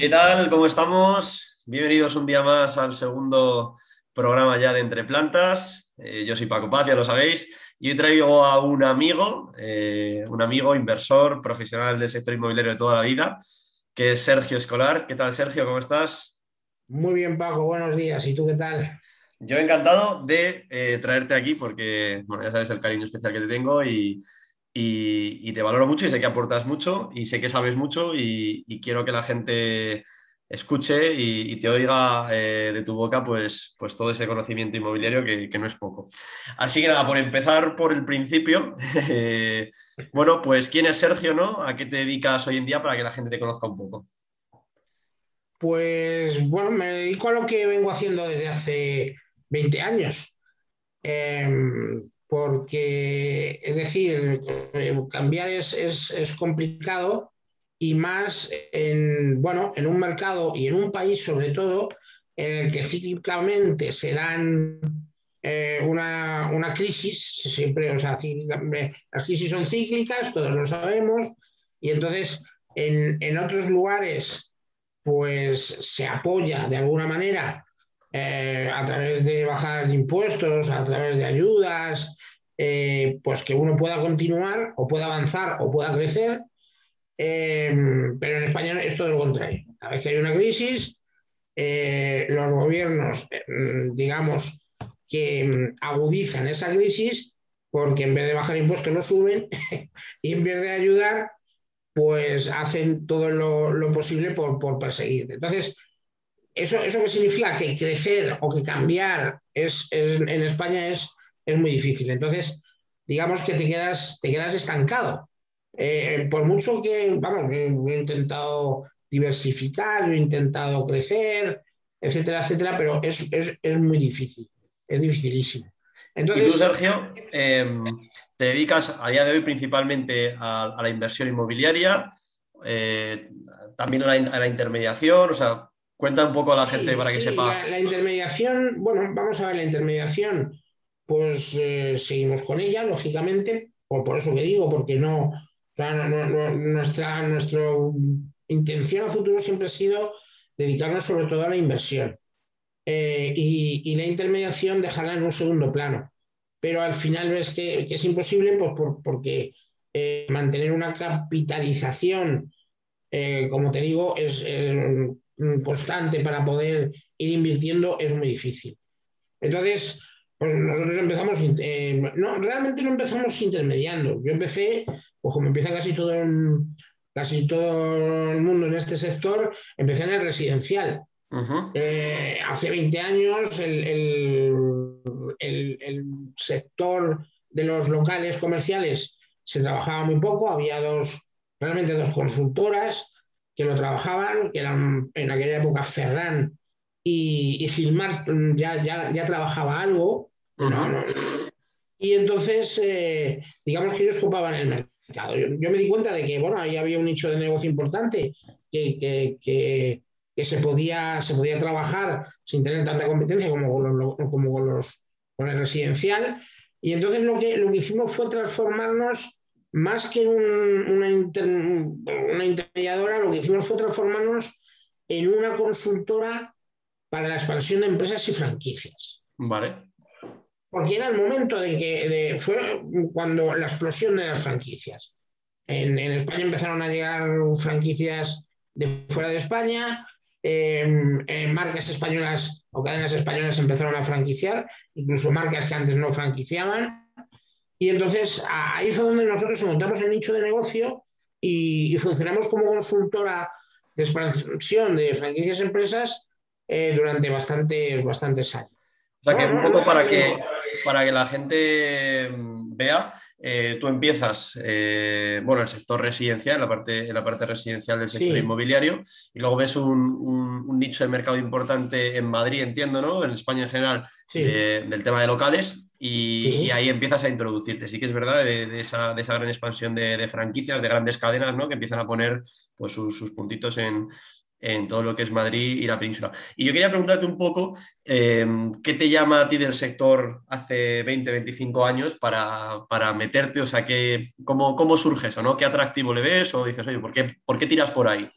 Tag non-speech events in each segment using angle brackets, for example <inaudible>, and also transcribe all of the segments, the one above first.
¿Qué tal? ¿Cómo estamos? Bienvenidos un día más al segundo programa ya de Entre Plantas. Eh, yo soy Paco Paz, ya lo sabéis. Y hoy traigo a un amigo, eh, un amigo inversor, profesional del sector inmobiliario de toda la vida, que es Sergio Escolar. ¿Qué tal, Sergio? ¿Cómo estás? Muy bien, Paco. Buenos días. ¿Y tú qué tal? Yo encantado de eh, traerte aquí porque, bueno, ya sabes el cariño especial que te tengo y, y, te valoro mucho y sé que aportas mucho y sé que sabes mucho y, quiero que la gente escuche y, te oiga eh, de tu boca pues, pues todo ese conocimiento inmobiliario que, no es poco. Así que nada, por empezar por el principio, <laughs> eh, bueno, pues ¿quién es Sergio, no? ¿A qué te dedicas hoy en día para que la gente te conozca un poco? Pues bueno, me dedico a lo que vengo haciendo desde hace 20 años. Em, porque, es decir, cambiar es, complicado y más en, bueno, en un mercado y en un país sobre todo en el que cíclicamente se dan eh, una, crisis, siempre, o sea, las crisis son cíclicas, todos lo sabemos, y entonces en, en otros lugares pues se apoya de alguna manera eh, a través de bajadas de impuestos, a través de ayudas, eh, pues que uno pueda continuar o pueda avanzar o pueda crecer. Eh, pero en España es todo lo contrario. A veces hay una crisis, los gobiernos, digamos, que agudizan esa crisis porque en vez de bajar impuestos lo suben <laughs> y en vez de ayudar, pues hacen todo lo, posible por, por perseguir. Entonces, ¿Eso, ¿Eso qué significa? Que crecer o que cambiar es, en España es, es muy difícil. Entonces, digamos que te quedas, te quedas estancado. Eh, por mucho que, vamos, yo, he intentado diversificar, yo he intentado crecer, etcétera, etcétera, pero es, muy difícil, es dificilísimo. Entonces, y tú, Sergio, em, te dedicas a día de hoy principalmente a, la inversión inmobiliaria, eh, también a la, intermediación, o sea, Cuenta un poco a la gente para que sepa. La, intermediación, bueno, vamos a ver la intermediación, pues eh, seguimos con ella, lógicamente, por, por eso que digo, porque no, o sea, nuestra, nuestra intención a futuro siempre ha sido dedicarnos sobre todo a la inversión eh, y, la intermediación dejarla en un segundo plano. Pero al final ves que, es imposible pues, porque eh, mantener una capitalización, como te digo, es, constante para poder ir invirtiendo es muy difícil. Entonces, pues nosotros empezamos, eh, no, realmente no empezamos intermediando. Yo empecé, pues como empieza casi todo, casi todo el mundo en este sector, empecé en el residencial. Eh, hace 20 años el, el, sector de los locales comerciales se trabajaba muy poco, había dos, realmente dos consultoras, que lo trabajaban, que eran en aquella época Ferran y, Gilmar ya, ya, trabajaba algo. y entonces, eh, digamos que ellos ocupaban el mercado. Yo, me di cuenta de que, bueno, ahí había un nicho de negocio importante que, que, se, podía, se podía trabajar sin tener tanta competencia como con, los, como con, los, con el residencial. Y entonces lo que, lo que hicimos fue transformarnos más que una, intermediadora, lo que hicimos fue transformarnos en una consultora para la expansión de empresas y franquicias. Vale. Porque era el momento de que fue cuando la explosión de las franquicias. En, España empezaron a llegar franquicias de fuera de España, marcas españolas o cadenas españolas empezaron a franquiciar, incluso marcas que antes no franquiciaban. Y entonces ahí fue donde nosotros encontramos el nicho de negocio y, funcionamos como consultora de expansión de franquicias empresas eh, durante bastante, bastantes años. O sea que un poco para que, para que la gente mm, vea, eh, tú empiezas, eh, bueno, el sector residencial, en la parte, la parte residencial del sector inmobiliario, y luego ves un, nicho de mercado importante en Madrid, entiendo, ¿no? En España en general, del tema de locales, y, ahí empiezas a introducirte. Sí que es verdad de, esa, gran expansión de, franquicias, de grandes cadenas, ¿no? Que empiezan a poner pues, sus, puntitos en, todo lo que es Madrid y la península. Y yo quería preguntarte un poco, em, ¿qué te llama a ti del sector hace 20, 25 años para, meterte? O sea, cómo, ¿cómo surge eso? ¿no? ¿Qué atractivo le ves? O dices, oye, ¿por qué, por qué tiras por ahí?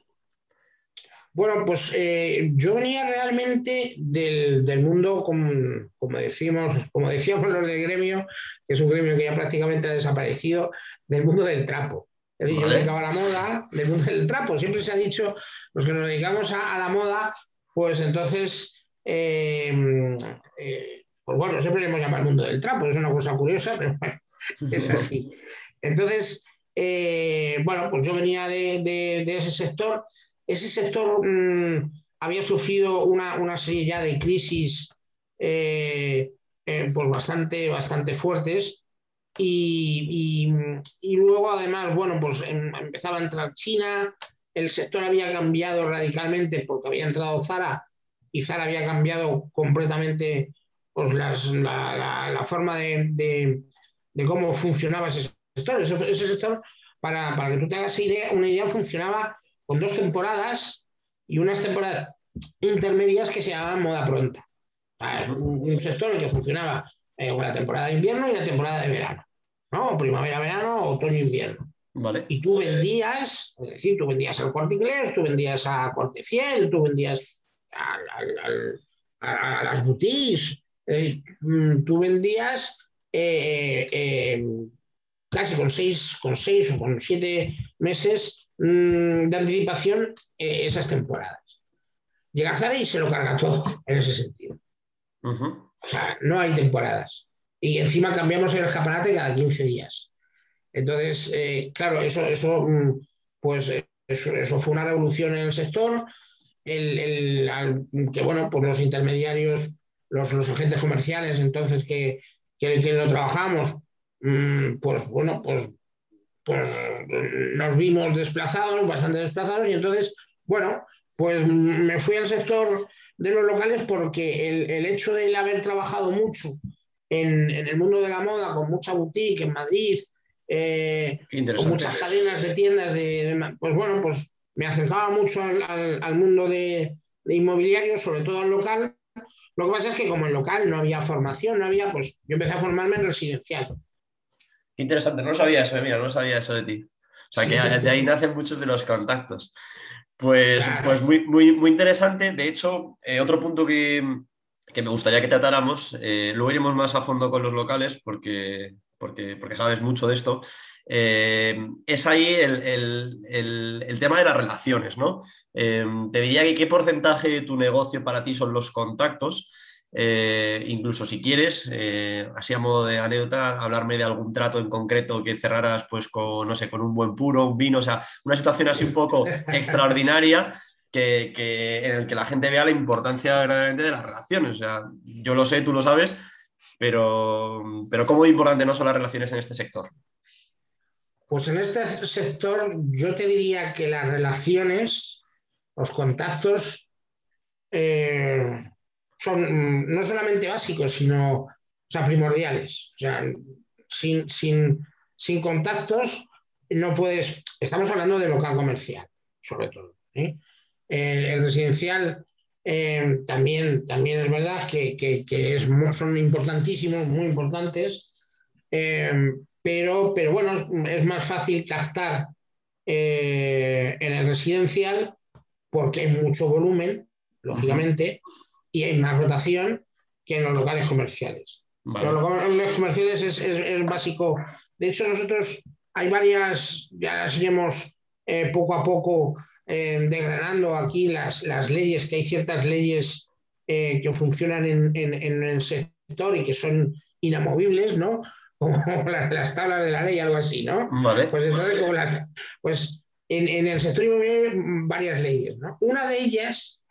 Bueno, pues eh, yo venía realmente del, mundo, como, decimos, como <laughs> decíamos los del gremio, que es un gremio que ya prácticamente ha desaparecido, del mundo del trapo. Es decir, yo me dedicaba a la moda, del mundo del trapo. Siempre se ha dicho, los que nos dedicamos a, la moda, pues entonces, eh, eh, pues bueno, siempre le hemos llamado el mundo del trapo, es una cosa curiosa, pero <laughs> bueno, es así. <laughs> Entonces, bueno, pues yo venía de ese sector ese sector mm, había sufrido una, serie ya de crisis eh, eh, pues bastante, bastante fuertes y, luego además, bueno, pues em, empezaba a entrar China, el sector había cambiado radicalmente porque había entrado Zara y Zara había cambiado completamente pues, la, forma de, cómo funcionaba ese sector. Ese, sector, para, para, que tú te hagas idea, una idea, funcionaba con dos temporadas y unas temporadas intermedias que se llamaban moda pronta. un, sector en el que funcionaba eh, la temporada de invierno y la temporada de verano. ¿no? Primavera, verano, otoño, invierno. Vale. Y tú vendías, es decir, tú vendías al corte inglés, tú vendías a corte fiel, tú vendías a, las boutiques, eh, mm, tú vendías eh, casi con seis, con seis o con siete meses Mm, de anticipación eh, esas temporadas. Llega Zara y se lo carga todo en ese sentido. O sea, no hay temporadas. Y encima cambiamos el escaparate cada 15 días. Entonces, eh, claro, eso, eso, mm, pues, eso, fue una revolución en el sector. El, que, bueno, pues los intermediarios, los, los agentes comerciales, entonces que, que, que lo trabajamos, mm, pues, bueno, pues pues nos vimos desplazados, bastante desplazados, y entonces, bueno, pues me fui al sector de los locales porque el, hecho de haber trabajado mucho en, el mundo de la moda, con mucha boutique en Madrid, eh, con muchas cadenas de tiendas, de, pues bueno, pues me acercaba mucho al, mundo de, de, inmobiliario, sobre todo al local. Lo que pasa es que como en local no había formación, no había, pues yo empecé a formarme en residencial. Interesante, no sabía eso, mira, no sabía eso de ti. O sea, que de ahí nacen muchos de los contactos. Pues, pues muy, muy, muy interesante. De hecho, eh, otro punto que, me gustaría que tratáramos, eh, luego iremos más a fondo con los locales porque, porque, porque sabes mucho de esto, eh, es ahí el, tema de las relaciones, ¿no? te diría que qué porcentaje de tu negocio para ti son los contactos eh, incluso si quieres, eh, así a modo de anécdota, hablarme de algún trato en concreto que cerraras pues con, no sé, con un buen puro, un vino, o sea, una situación así un poco <laughs> extraordinaria que, en el que la gente vea la importancia verdaderamente de las relaciones. O sea, yo lo sé, tú lo sabes, pero, pero ¿cómo importante no son las relaciones en este sector? Pues en este sector yo te diría que las relaciones, los contactos, eh, son mm, no solamente básicos, sino sea, primordiales. O sea, sin, sin, contactos no puedes. Estamos hablando de local comercial, sobre todo. ¿eh? El, residencial eh, también, también es verdad que, es, son importantísimos, muy importantes, eh, pero, pero bueno, es, más fácil captar en el residencial porque hay mucho volumen, lógicamente, y hay más rotación que en los locales comerciales. Los locales comerciales es, básico. De hecho, nosotros hay varias, ya las iremos eh, poco a poco eh, degradando aquí las, las, leyes, que hay ciertas leyes eh, que funcionan en, el sector y que son inamovibles, ¿no? <laughs> Como las, tablas de la ley, algo así, ¿no? Pues entonces, como las, pues en, en el sector inmobiliario varias leyes, ¿no? Una de ellas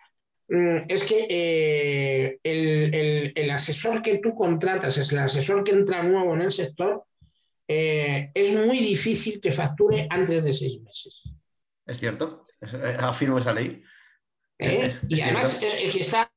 es que eh, el, asesor que tú contratas, es el asesor que entra nuevo en el sector, eh, es muy difícil que facture antes de seis meses. Es cierto, eh, <laughs> afirmo esa ley. <laughs> y además es, que está,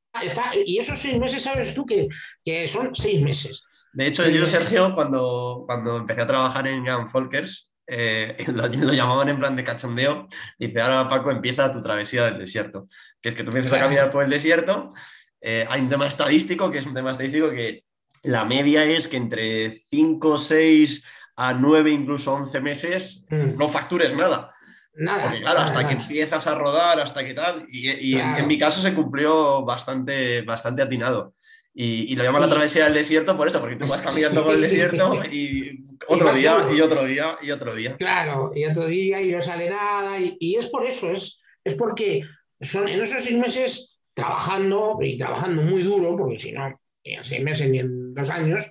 y esos seis meses sabes tú que, que son seis meses. De hecho, yo, Sergio, cuando, cuando empecé a trabajar en Jan Folkers, eh, <laughs> lo, llamaban en plan de cachondeo, dice, ahora Paco empieza tu travesía del desierto, que es que tú empiezas a caminar por el desierto, eh, hay un tema estadístico, que es un tema estadístico que la media es que entre 5, 6 a 9, incluso 11 meses, mm. no factures nada. Nada. Porque claro, hasta que empiezas a rodar, hasta que tal. Y, en, mi caso se cumplió bastante, bastante atinado. Y, lo llaman la travesía del desierto por eso, porque tú vas caminando por el <laughs> desierto y otro día, y otro día, y otro día. Claro, y otro día y no sale nada. Y, es por eso, es, es porque son en esos seis meses trabajando y trabajando muy duro, porque si no, en seis meses ni en dos años,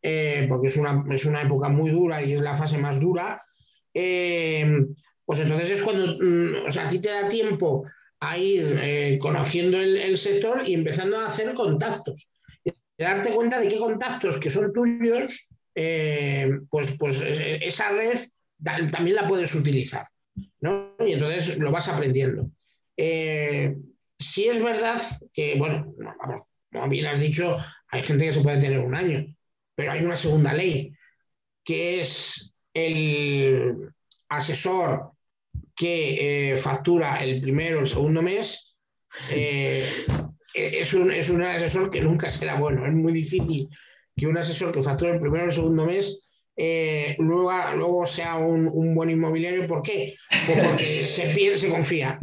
eh, porque es una, es una época muy dura y es la fase más dura, eh, pues entonces es cuando, mm, o sea, a ti te da tiempo a ir eh, conociendo el, sector y empezando a hacer contactos. Y darte cuenta de qué contactos que son tuyos, pues, pues esa red también la puedes utilizar. ¿no? Y entonces lo vas aprendiendo. si es verdad que, bueno, vamos, como bien has dicho, hay gente que se puede tener un año, pero hay una segunda ley, que es el asesor que eh, factura el primero o el segundo mes, eh, es, un, es, un, asesor que nunca será bueno. Es muy difícil que un asesor que factura el primero o el segundo mes eh, luego, luego, sea un, un, buen inmobiliario. ¿Por qué? Pues porque <laughs> se pierde, se confía.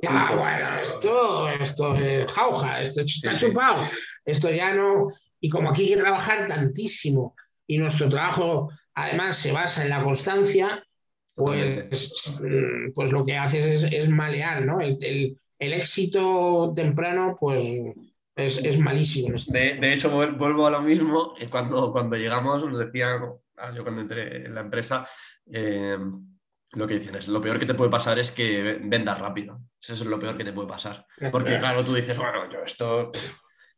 Ya, bueno, esto, esto es jauja, esto está chupado, esto ya no. Y como aquí hay que trabajar tantísimo y nuestro trabajo además se basa en la constancia, pues, mm, pues lo que haces es, malear, ¿no? El, éxito temprano, pues es, malísimo. De, hecho, vuelvo a lo mismo. Cuando, cuando llegamos, nos decían, ah, yo cuando entré en la empresa, eh, lo que dicen es, lo peor que te puede pasar es que vendas rápido. Eso es lo peor que te puede pasar. Porque claro, tú dices, bueno, yo esto,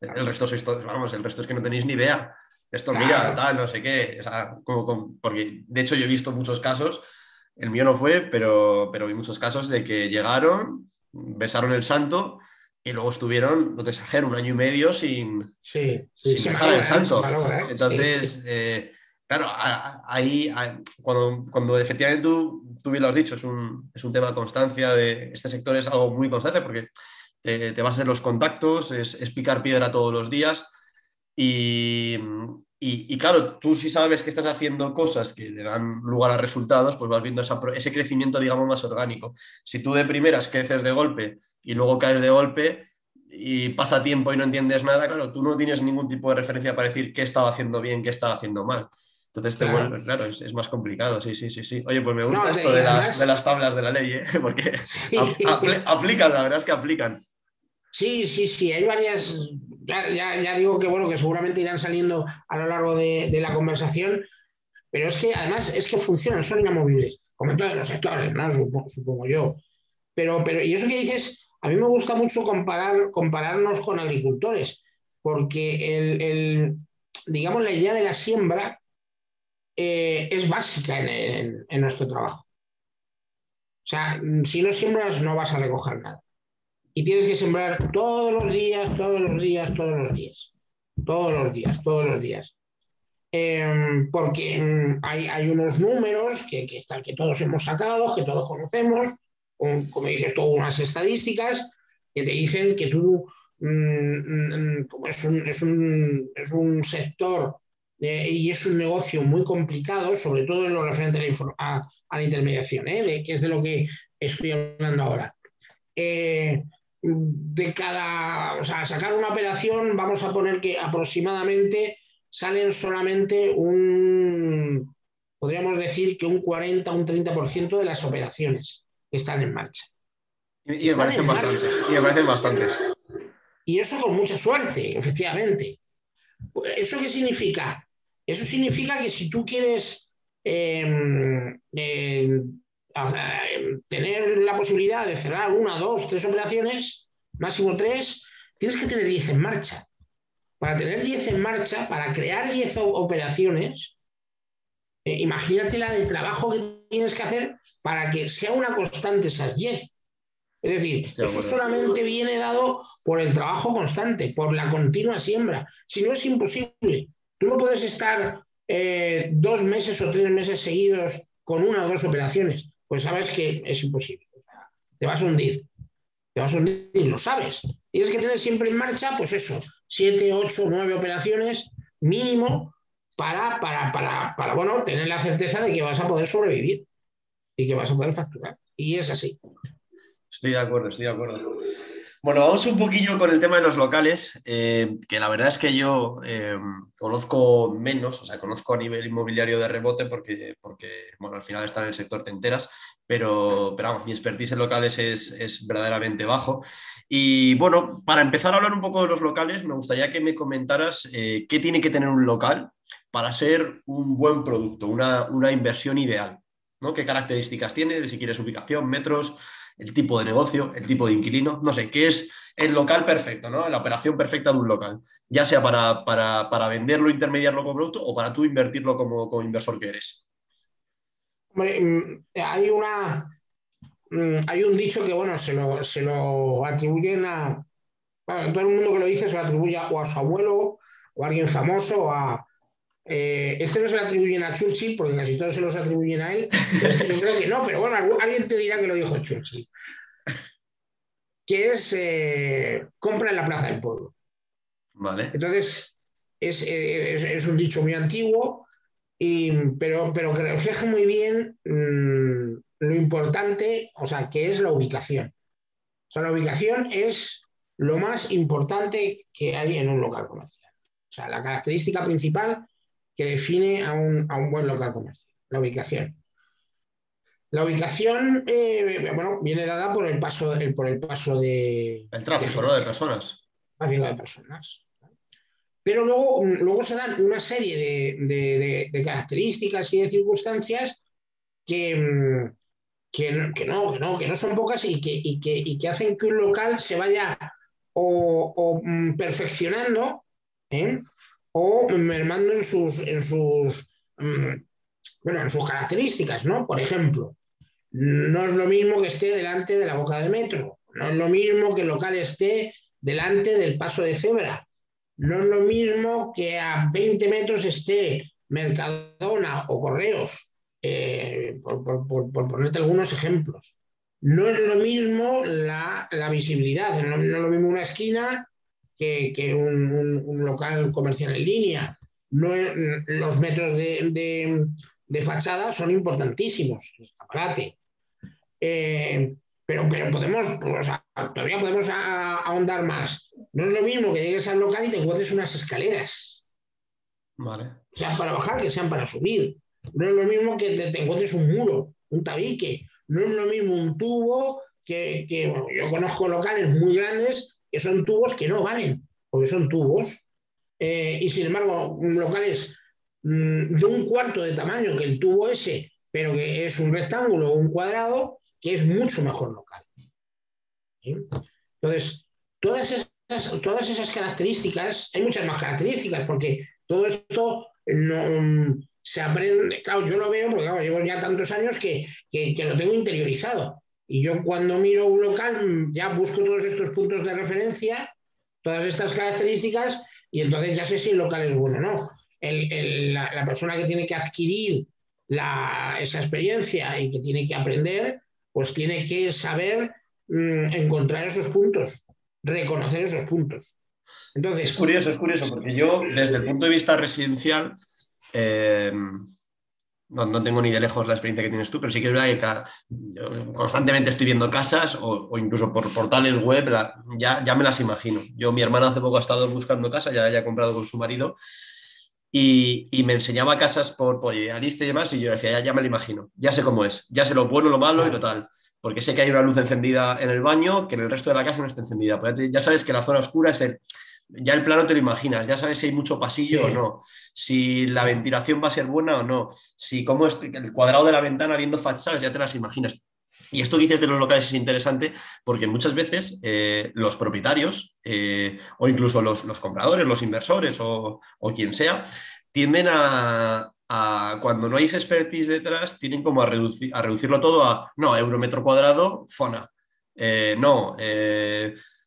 el resto sois todos, vamos, el resto es que no tenéis ni idea. Esto, mira, tal, no sé qué. O sea, como, porque de hecho yo he visto muchos casos el mío no fue, pero, pero vi muchos casos de que llegaron, besaron el santo y luego estuvieron, no te exagero, un año y medio sin, sí, sí, sin besar el santo. ¿eh? Entonces, eh, claro, ahí, cuando, cuando efectivamente tú, tú, bien lo has dicho, es un, es un tema de constancia, de, este sector es algo muy constante porque te, te vas a hacer los contactos, es, es picar piedra todos los días. Y, y, claro, tú si sabes que estás haciendo cosas que le dan lugar a resultados, pues vas viendo ese crecimiento, digamos, más orgánico. Si tú de primeras creces de golpe y luego caes de golpe y pasa tiempo y no entiendes nada, claro, tú no tienes ningún tipo de referencia para decir qué estaba haciendo bien, qué estaba haciendo mal. Entonces, te claro, claro es, más complicado, sí, sí, sí, sí. Oye, pues me gusta esto de, las, de, las, tablas de la ley, ¿eh? <laughs> porque aplican, la verdad es que aplican. Sí, sí, sí, hay varias, ya, digo que bueno, que seguramente irán saliendo a lo largo de, la conversación, pero es que además es que funcionan, son inamovibles, como en todos los sectores, ¿no? Supongo, yo. Pero, pero, y eso que dices, a mí me gusta mucho comparar, compararnos con agricultores, porque el, digamos, la idea de la siembra eh, es básica en nuestro trabajo. O sea, si no siembras no vas a recoger nada y tienes que sembrar todos los días, todos los días, todos los días. Todos los días, todos los días. Em, porque em, hay, unos números que, que, que, todos hemos sacado, que todos conocemos, como dices tú, unas estadísticas que te dicen que tú, mm, mm, como es un, es un, es un sector y es un negocio muy complicado, sobre todo en lo referente a la, intermediación, ¿eh? que es de lo que estoy hablando ahora. Eh, de cada, o sea, sacar una operación, vamos a poner que aproximadamente salen solamente un, podríamos decir que un 40, un 30% de las operaciones que están en marcha. Y, me parecen bastantes, y me bastantes. Y eso con mucha suerte, efectivamente. ¿Eso qué significa? Eso significa que si tú quieres em, em, tener la posibilidad de cerrar una, dos, tres operaciones, máximo tres, tienes que tener 10 en marcha. Para tener 10 en marcha, para crear 10 operaciones, eh, imagínate la de trabajo que tienes que hacer para que sea una constante esas 10. Es decir, eso solamente viene dado por el trabajo constante, por la continua siembra. Si no, es imposible. Tú no puedes estar eh, dos meses o tres meses seguidos con una o dos operaciones pues sabes que es imposible. te vas a hundir. Te vas a hundir, lo sabes. Tienes que tener siempre en marcha, pues eso, siete, ocho, nueve operaciones mínimo para, para, para, para, bueno, tener la certeza de que vas a poder sobrevivir y que vas a poder facturar. Y es así. Estoy de acuerdo, estoy de acuerdo. Bueno, vamos un poquillo con el tema de los locales, eh, que la verdad es que yo eh, conozco menos, o sea, conozco a nivel inmobiliario de rebote porque, porque bueno, al final está en el sector te enteras, pero, pero vamos, mi expertise en locales es, verdaderamente bajo. Y bueno, para empezar a hablar un poco de los locales, me gustaría que me comentaras eh, qué tiene que tener un local para ser un buen producto, una, una inversión ideal, ¿no? ¿Qué características tiene? Si quieres ubicación, metros, el tipo de negocio, el tipo de inquilino, no sé, qué es el local perfecto, ¿no? La operación perfecta de un local, ya sea para, para, venderlo, intermediarlo como producto o para tú invertirlo como, inversor que eres. Hombre, mm, hay una. Mm, hay un dicho que, bueno, se lo, se lo atribuyen a. todo el mundo que lo dice se lo atribuye o a su abuelo o a alguien famoso o a, eh, este no se lo atribuyen a Churchill, porque casi todos se los atribuyen a él. yo creo que no, pero bueno, alguien te dirá que lo dijo Churchill. Que es eh, compra en la plaza del pueblo. Vale. Entonces, es, un dicho muy antiguo, pero, pero que refleja muy bien mm, lo importante, o sea, que es la ubicación. O sea, la ubicación es lo más importante que hay en un local comercial. O sea, la característica principal que define a un, buen local comercial, la ubicación. La ubicación, eh, bueno, viene dada por el paso, por el paso de... El tráfico, ¿no? De personas. Tráfico de personas. Pero luego, luego se dan una serie de, características y de circunstancias que, que, no, que, no, son pocas y que, que, hacen que un local se vaya o, mm, perfeccionando ¿eh? O mermando en sus, en sus, mm, bueno, en sus características, ¿no? Por ejemplo, no es lo mismo que esté delante de la boca de metro, no es lo mismo que el local esté delante del paso de cebra, no es lo mismo que a 20 metros esté Mercadona o Correos, eh, por, ponerte algunos ejemplos. No es lo mismo la, visibilidad, no, es lo mismo una esquina que, un, local comercial en línea. No, los metros de, fachada son importantísimos, escaparate. Eh, pero, pero podemos, todavía podemos ahondar más. No es lo mismo que llegues al local y te encuentres unas escaleras. Vale. Sean para bajar, que sean para subir. No es lo mismo que te encuentres un muro, un tabique. No es lo mismo un tubo que, que yo conozco locales muy grandes que son tubos que no valen, porque son tubos, eh, y sin embargo, locales mm, de un cuarto de tamaño que el tubo ese, pero que es un rectángulo o un cuadrado, que es mucho mejor local. Entonces, todas esas, todas esas características, hay muchas más características, porque todo esto no, mm, se aprende, claro, yo lo veo porque llevo ya tantos años que, que lo tengo interiorizado. Y yo cuando miro un local ya busco todos estos puntos de referencia, todas estas características, y entonces ya sé si el local es bueno o no. la, persona que tiene que adquirir esa experiencia y que tiene que aprender, pues tiene que saber mm, encontrar esos puntos, reconocer esos puntos. Entonces, es curioso, es curioso, porque yo desde el punto de vista residencial, eh, no, tengo ni de lejos la experiencia que tienes tú, pero sí que es verdad que constantemente estoy viendo casas o, incluso por portales web, ya, ya me las imagino. Yo, mi hermana hace poco ha estado buscando casa, ya haya comprado con su marido, y, me enseñaba casas por, por idealista y demás, y yo decía, ya, ya me lo imagino, ya sé cómo es, ya sé lo bueno, lo malo y lo tal. Porque sé que hay una luz encendida en el baño, que en el resto de la casa no está encendida. Pues ya sabes que la zona oscura es el, ya el plano te lo imaginas, ya sabes si hay mucho pasillo o no, si la ventilación va a ser buena o no, si cómo es el cuadrado de la ventana viendo fachadas, ya te las imaginas. Y esto que dices de los locales es interesante porque muchas veces eh, los propietarios eh, o incluso los, compradores, los inversores o, quien sea, tienden a, cuando no hay expertise detrás, tienen como a, reducir, a reducirlo todo a, no, euro metro cuadrado, zona. Eh, no,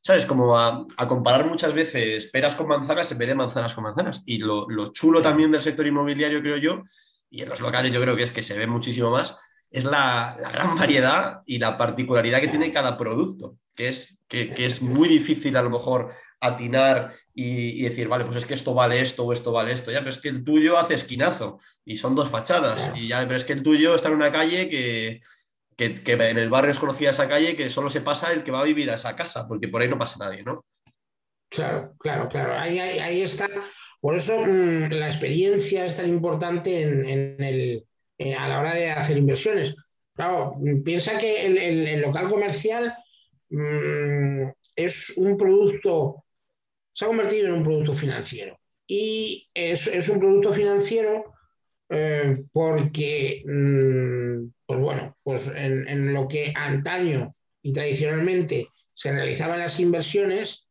¿sabes? Como a, comparar muchas veces peras con manzanas en vez de manzanas con manzanas. Y lo, chulo también del sector inmobiliario, creo yo, y en los locales yo creo que es que se ve muchísimo más, es la, gran <laughs> variedad y la particularidad que tiene cada producto, que es, que, es muy difícil a lo mejor atinar y, decir, vale, pues es que esto vale esto o esto vale esto, ya, pero es que el tuyo hace esquinazo y son dos fachadas, y ya, pero es que el tuyo está en una calle que, que, en el barrio es conocida esa calle que solo se pasa el que va a vivir a esa casa, porque por ahí no pasa nadie, ¿no? Claro, claro, claro. Ahí, está. Por eso mm, la experiencia es tan importante en, el, eh, a la hora de hacer inversiones. Claro, piensa que el, local comercial mm, es un producto, se ha convertido en un producto financiero. Y es, es un producto financiero eh, porque, mm, pues bueno, pues en, lo que antaño y tradicionalmente se realizaban las inversiones,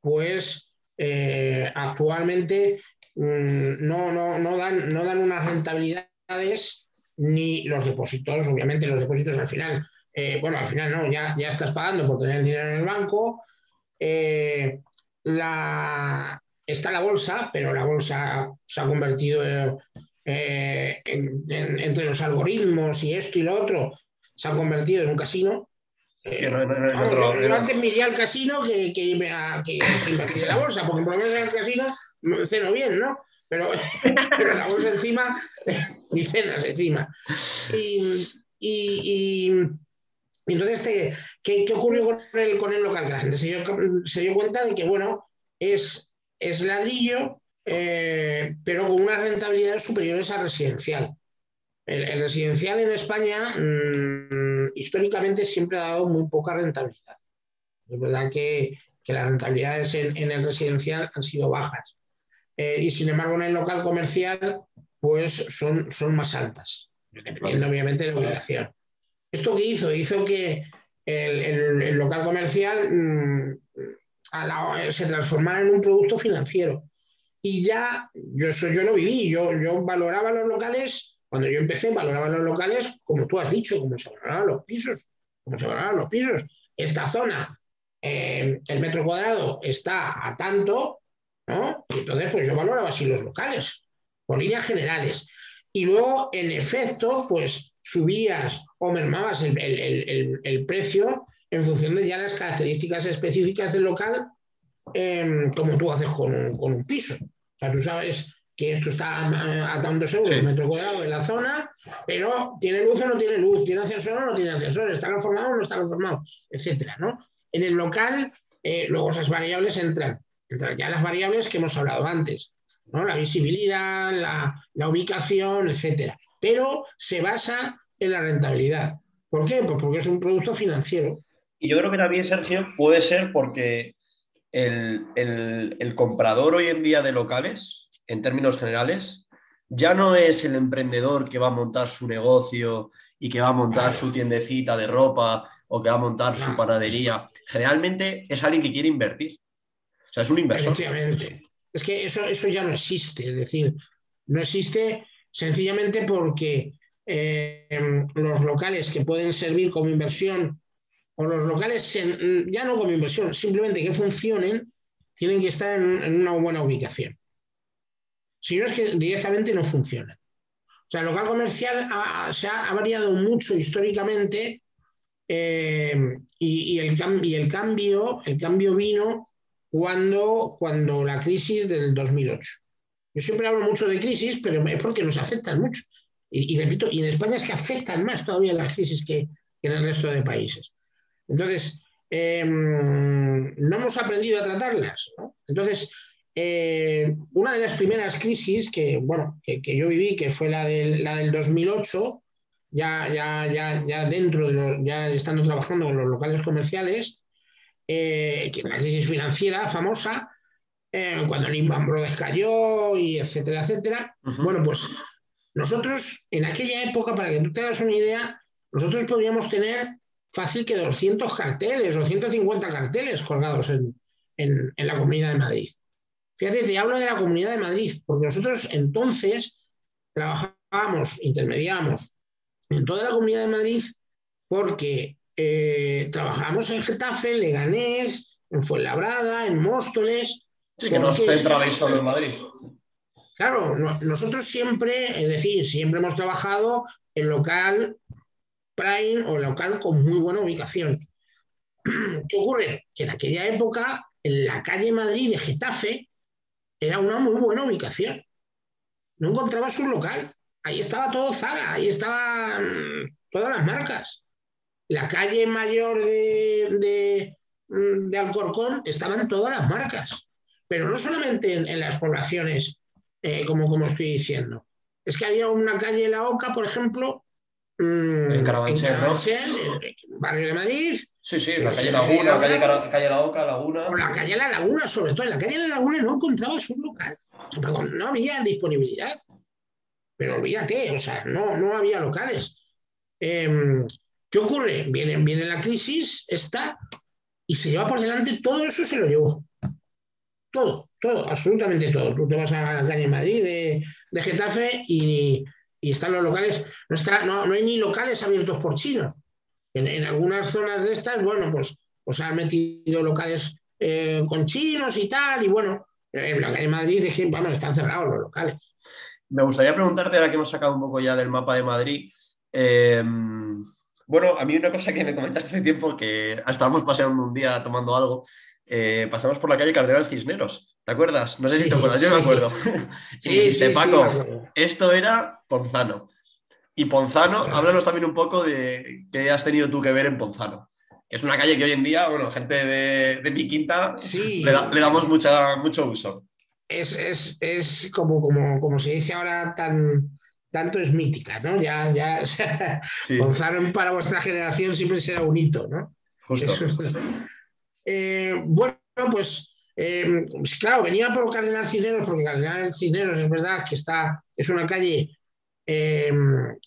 pues eh, actualmente mm, no, no, no, dan, no dan unas rentabilidades ni los depósitos, obviamente los depósitos al final, eh, bueno, al final no, ya, ya estás pagando por tener dinero en el banco. la, está la bolsa, pero la bolsa se ha convertido en, eh, entre los algoritmos y esto y lo otro, se ha convertido en un casino. Eh, yo, antes me iría al casino que, que, invertir en la bolsa, porque por lo menos en el casino ceno bien, ¿no? Pero, <laughs> pero la bolsa encima, <laughs> ni cenas encima. Y, y, entonces, este, ¿qué, ¿qué, ocurrió con el, con el local? gente se dio, se dio cuenta de que, bueno, es, es ladrillo eh, pero con unas rentabilidades superiores a residencial. El, residencial en España mm, históricamente siempre ha dado muy poca rentabilidad. Es verdad que, las rentabilidades en, el residencial han sido bajas. Eh, y sin embargo en el local comercial pues son, son más altas, dependiendo obviamente de la ubicación. ¿Esto qué hizo? Hizo que el, local comercial mm, se transformara en un producto financiero y ya, yo eso yo lo viví, yo, yo valoraba los locales, cuando yo empecé, valoraba los locales, como tú has dicho, como se valoraban los pisos, como se valoraban los pisos. Esta zona, eh, el metro cuadrado está a tanto, ¿no? entonces, pues yo valoraba así los locales, por líneas generales. Y luego, en efecto, pues subías o mermabas el, precio en función de ya las características específicas del local Em, como tú haces con, un piso. O sea, tú sabes que esto está a, tantos euros el metro cuadrado en la zona, pero tiene luz o no tiene luz, tiene ascensor o no tiene ascensor, está reformado o no está reformado, etcétera, ¿no? En el local, eh, luego esas variables entran, entran ya las variables que hemos hablado antes, ¿no? La visibilidad, la, la ubicación, etcétera. Pero se basa en la rentabilidad. ¿Por qué? Pues porque es un producto financiero. Y yo creo que también, Sergio, puede ser porque el, comprador hoy en día de locales, en términos generales, ya no es el emprendedor que va a montar su negocio y que va a montar su tiendecita de ropa o que va a montar su panadería. Generalmente es alguien que quiere invertir. O sea, es un inversor. Es que eso, eso ya no existe. Es decir, no existe sencillamente porque eh, los locales que pueden servir como inversión o los locales, ya no como inversión, simplemente que funcionen, tienen que estar en, una buena ubicación. Si no es que directamente no funcionan. O sea, el local comercial ha, se ha, variado mucho históricamente eh, y, el, el, cambio, el cambio vino cuando, cuando la crisis del 2008. Yo siempre hablo mucho de crisis, pero es porque nos afectan mucho. Y, repito, y en España es que afectan más todavía las crisis que en el resto de países. Entonces, em, no hemos aprendido a tratarlas. Entonces, eh, una de las primeras crisis que, bueno, que, yo viví, que fue la del, la del 2008, ya, ya, ya, ya dentro de los, ya estando trabajando con los locales comerciales, eh, que la crisis financiera famosa, eh, cuando Lehman Brothers cayó y etcétera, etcétera. Bueno, pues nosotros en aquella época, para que tú te hagas una idea, nosotros podríamos tener fácil que 200 carteles o 150 carteles colgados en, la Comunidad de Madrid. Fíjate, te hablo de la Comunidad de Madrid, porque nosotros entonces trabajábamos, intermediamos en toda la Comunidad de Madrid porque eh, trabajamos en Getafe, en Leganés, en Fuenlabrada, en Móstoles. Sí, que no os centrabais solo en Madrid. Claro, nosotros siempre, es decir, siempre hemos trabajado en local prime o local con muy buena ubicación. <clears throat> ¿Qué ocurre? Que en aquella época, en la calle Madrid de Getafe, era una muy buena ubicación. No encontraba su local. Ahí estaba todo Zara, ahí estaban todas las marcas. la calle mayor de, de, Alcorcón estaban todas las marcas, pero no solamente en, las poblaciones, eh, como, como estoy diciendo. Es que había una calle La Oca, por ejemplo, mm, en Carabanchel, ¿no? barrio de Madrid. Sí, sí, la calle Laguna, la calle, calle La Oca, Laguna. O la calle La Laguna, sobre todo. En la calle La Laguna no encontrabas un local. no había disponibilidad. Pero olvídate, o sea, no, no había locales. Em, ¿Qué ocurre? Viene, viene la crisis, está, y se lleva por delante todo eso, se lo llevó. Todo, todo, absolutamente todo. Tú te vas a la calle Madrid de, de Getafe y, y, están los locales, no, está, no, no, hay ni locales abiertos por chinos. En, en, algunas zonas de estas, bueno, pues, pues han metido locales eh, con chinos y tal, y bueno, en la calle Madrid es que, vamos, están cerrados los locales. Me gustaría preguntarte, ahora que hemos sacado un poco ya del mapa de Madrid, eh, bueno, a mí una cosa que me comentaste hace tiempo, que estábamos paseando un día tomando algo, eh, pasamos por la calle Cardenal Cisneros, ¿te acuerdas? No sé si te acuerdas, yo me acuerdo. <laughs> <laughs> y dijiste, Paco, esto era Ponzano. Y Ponzano, háblanos también un poco de qué has tenido tú que ver en Ponzano. Es una calle que hoy en día, bueno, gente de, mi quinta le, le, damos mucha, mucho uso es, como, como, como se dice ahora, tan, tanto es mítica, ¿no? Ya, ya, <laughs> para vuestra generación siempre será un hito, ¿no? Justo. Eh, bueno, pues, eh, pues, claro, venía por Cardenal Cineros, porque Cardenal Cineros es verdad que está, es una calle eh,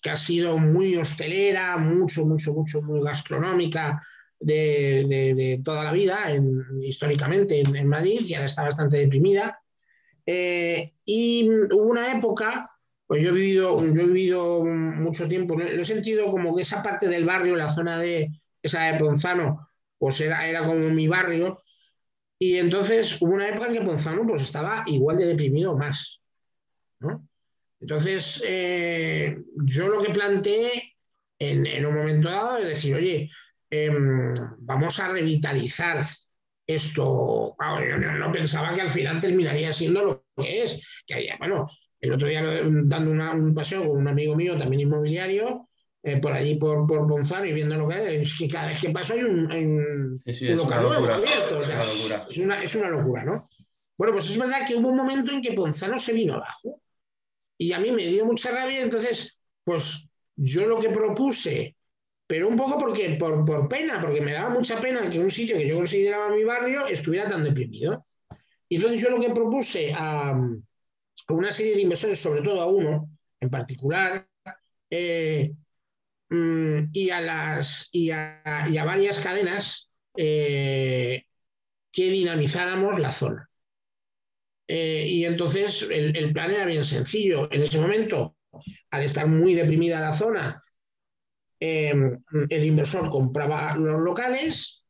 que ha sido muy hostelera, mucho, mucho, mucho, muy gastronómica de, toda la vida, históricamente en, en Madrid, y ahora está bastante deprimida. Eh, y hubo una época, pues yo he vivido, yo he vivido mucho tiempo, lo he sentido como que esa parte del barrio, la zona de esa de Ponzano, pues era, era como mi barrio. Y entonces hubo una época en que Ponzano pues estaba igual de deprimido más. Entonces, eh, yo lo que planteé en, un momento dado es decir, oye, em, vamos a revitalizar esto, yo no, pensaba que al final terminaría siendo lo que es, que había, bueno, el otro día dando un paseo con un amigo mío, también inmobiliario, eh, por allí por, por Bonzano y viendo lo que es, que cada vez que paso hay un, un, local nuevo abierto. es, una, es una locura, ¿no? Bueno, pues es verdad que hubo un momento en que Ponzano se vino abajo y a mí me dio mucha rabia, entonces, pues yo lo que propuse pero un poco porque, por, pena, porque me daba mucha pena que un sitio que yo consideraba mi barrio estuviera tan deprimido. Y entonces yo lo que propuse a, una serie de inversores, sobre todo a uno en particular, eh, mm, y, a las, y, a, varias cadenas eh, que dinamizáramos la zona. Eh, y entonces el, plan era bien sencillo. En ese momento, al estar muy deprimida la zona, Em, el inversor compraba los locales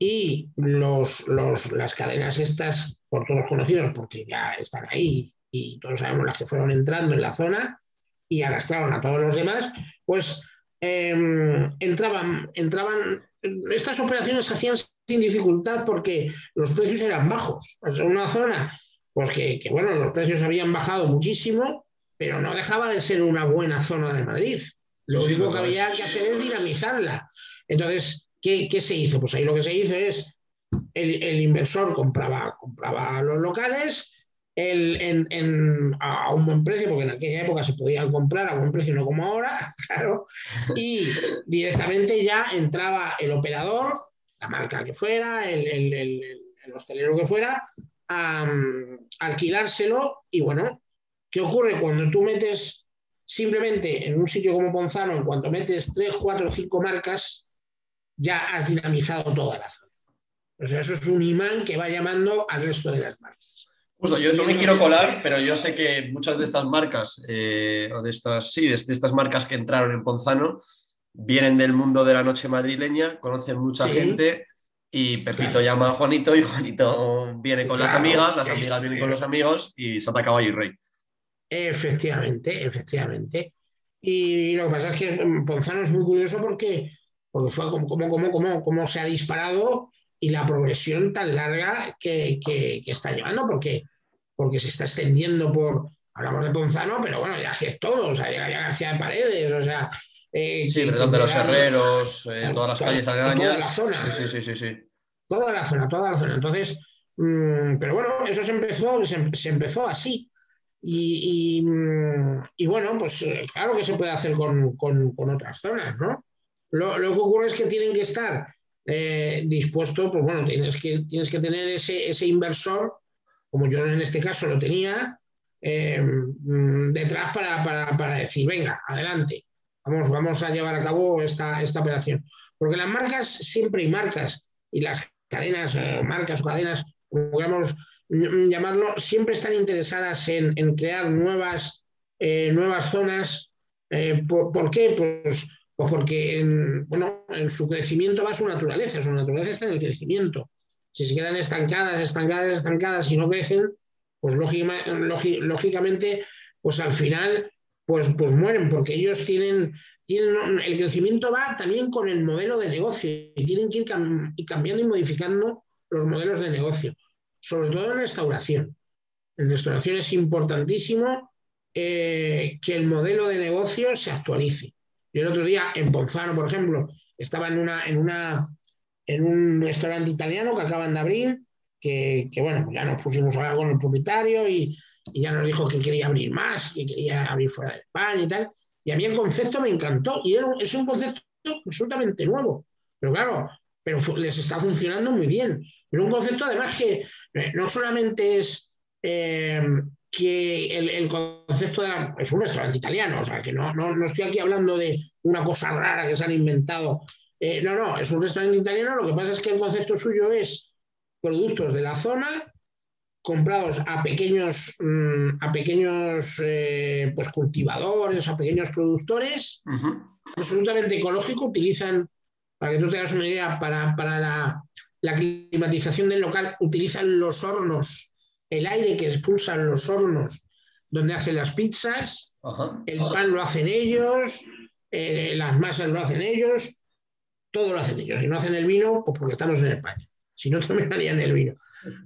y los, las cadenas estas, por todos conocidos, porque ya están ahí y todos sabemos las que fueron entrando en la zona y arrastraron a todos los demás, pues em, entraban, entraban, estas operaciones se hacían sin dificultad porque los precios eran bajos. Es una zona, pues que, que, bueno, los precios habían bajado muchísimo, pero no dejaba de ser una buena zona de Madrid. Lo único que había que hacer es dinamizarla. Entonces, ¿qué, se hizo? Pues ahí lo que se hizo es, el, inversor compraba, compraba los locales a un buen precio, porque en aquella época se podían comprar a buen precio, no como ahora, <laughs> claro, y directamente ya entraba el operador, la marca que fuera, el, hostelero que fuera, a alquilárselo y bueno, ¿qué ocurre cuando tú metes Simplemente en un sitio como Ponzano, en cuanto metes 3, 4, 5 marcas, ya has dinamizado toda la zona. O sea, eso es un imán que va llamando al resto de las marcas. Justo, yo no me quiero colar, pero yo sé que muchas de estas marcas, eh, o de estas, sí, de, estas marcas que entraron en Ponzano, vienen del mundo de la noche madrileña, conocen mucha gente y Pepito llama a Juanito y Juanito viene con las amigas, las amigas vienen con los amigos y se caballo y rey. Efectivamente, efectivamente. Y lo que pasa es que Ponzano es muy curioso porque, porque fue como, como, como, como, se ha disparado y la progresión tan larga que, que, está llevando, porque, porque se está extendiendo por, hablamos de Ponzano, pero bueno, ya es todo, o sea, llega ya García de Paredes, o sea, sí, verdad, de los herreros, todas las calles aledañas. Toda la zona. Sí, sí, sí, sí. Toda la zona, toda la zona. Entonces, mm, pero bueno, eso se empezó, se, empezó así. Y, y, bueno, pues claro que se puede hacer con, con, con otras zonas, ¿no? Lo, lo, que ocurre es que tienen que estar eh, dispuestos, pues bueno, tienes que, tienes que tener ese, ese inversor, como yo en este caso lo tenía, eh, mm, detrás para, para, para, decir, venga, adelante, vamos, vamos a llevar a cabo esta, esta operación. Porque las marcas, siempre hay marcas, y las cadenas, eh, marcas o cadenas, como queramos llamarlo, siempre están interesadas en, crear nuevas, nuevas zonas. ¿por, ¿por, qué? Pues pues porque en, bueno, en su crecimiento va su naturaleza, su naturaleza está en el crecimiento. Si se quedan estancadas, estancadas, estancadas y no crecen, pues lógicamente, pues al final, pues, pues mueren, porque ellos tienen, tienen, el crecimiento va también con el modelo de negocio y tienen que ir cambiando y modificando los modelos de negocio, sobre todo en restauración. En restauración es importantísimo eh, que el modelo de negocio se actualice. Yo el otro día en Ponzano, por ejemplo, estaba en, una, en, una, en un restaurante italiano que acaban de abrir, que, bueno, ya nos pusimos a hablar con el propietario y, ya nos dijo que quería abrir más, que quería abrir fuera de España y tal. Y a mí el concepto me encantó y es un concepto absolutamente nuevo. Pero claro, pero les está funcionando muy bien. Es un concepto además que eh, no solamente es eh, que el, concepto de la, es un restaurante italiano, o sea, que no, no, estoy aquí hablando de una cosa rara que se han inventado. Eh, no, no, es un restaurante italiano, lo que pasa es que el concepto suyo es productos de la zona comprados a pequeños, mm, a pequeños eh, pues cultivadores, a pequeños productores, absolutamente ecológico, utilizan, para que tú tengas una idea, para, para la, la climatización del local, utilizan los hornos el aire que expulsan los hornos donde hacen las pizzas, el pan lo hacen ellos, eh, las masas lo hacen ellos, todo lo hacen ellos. Y no hacen el vino, pues porque estamos en España. Si no, <laughs> también harían el vino.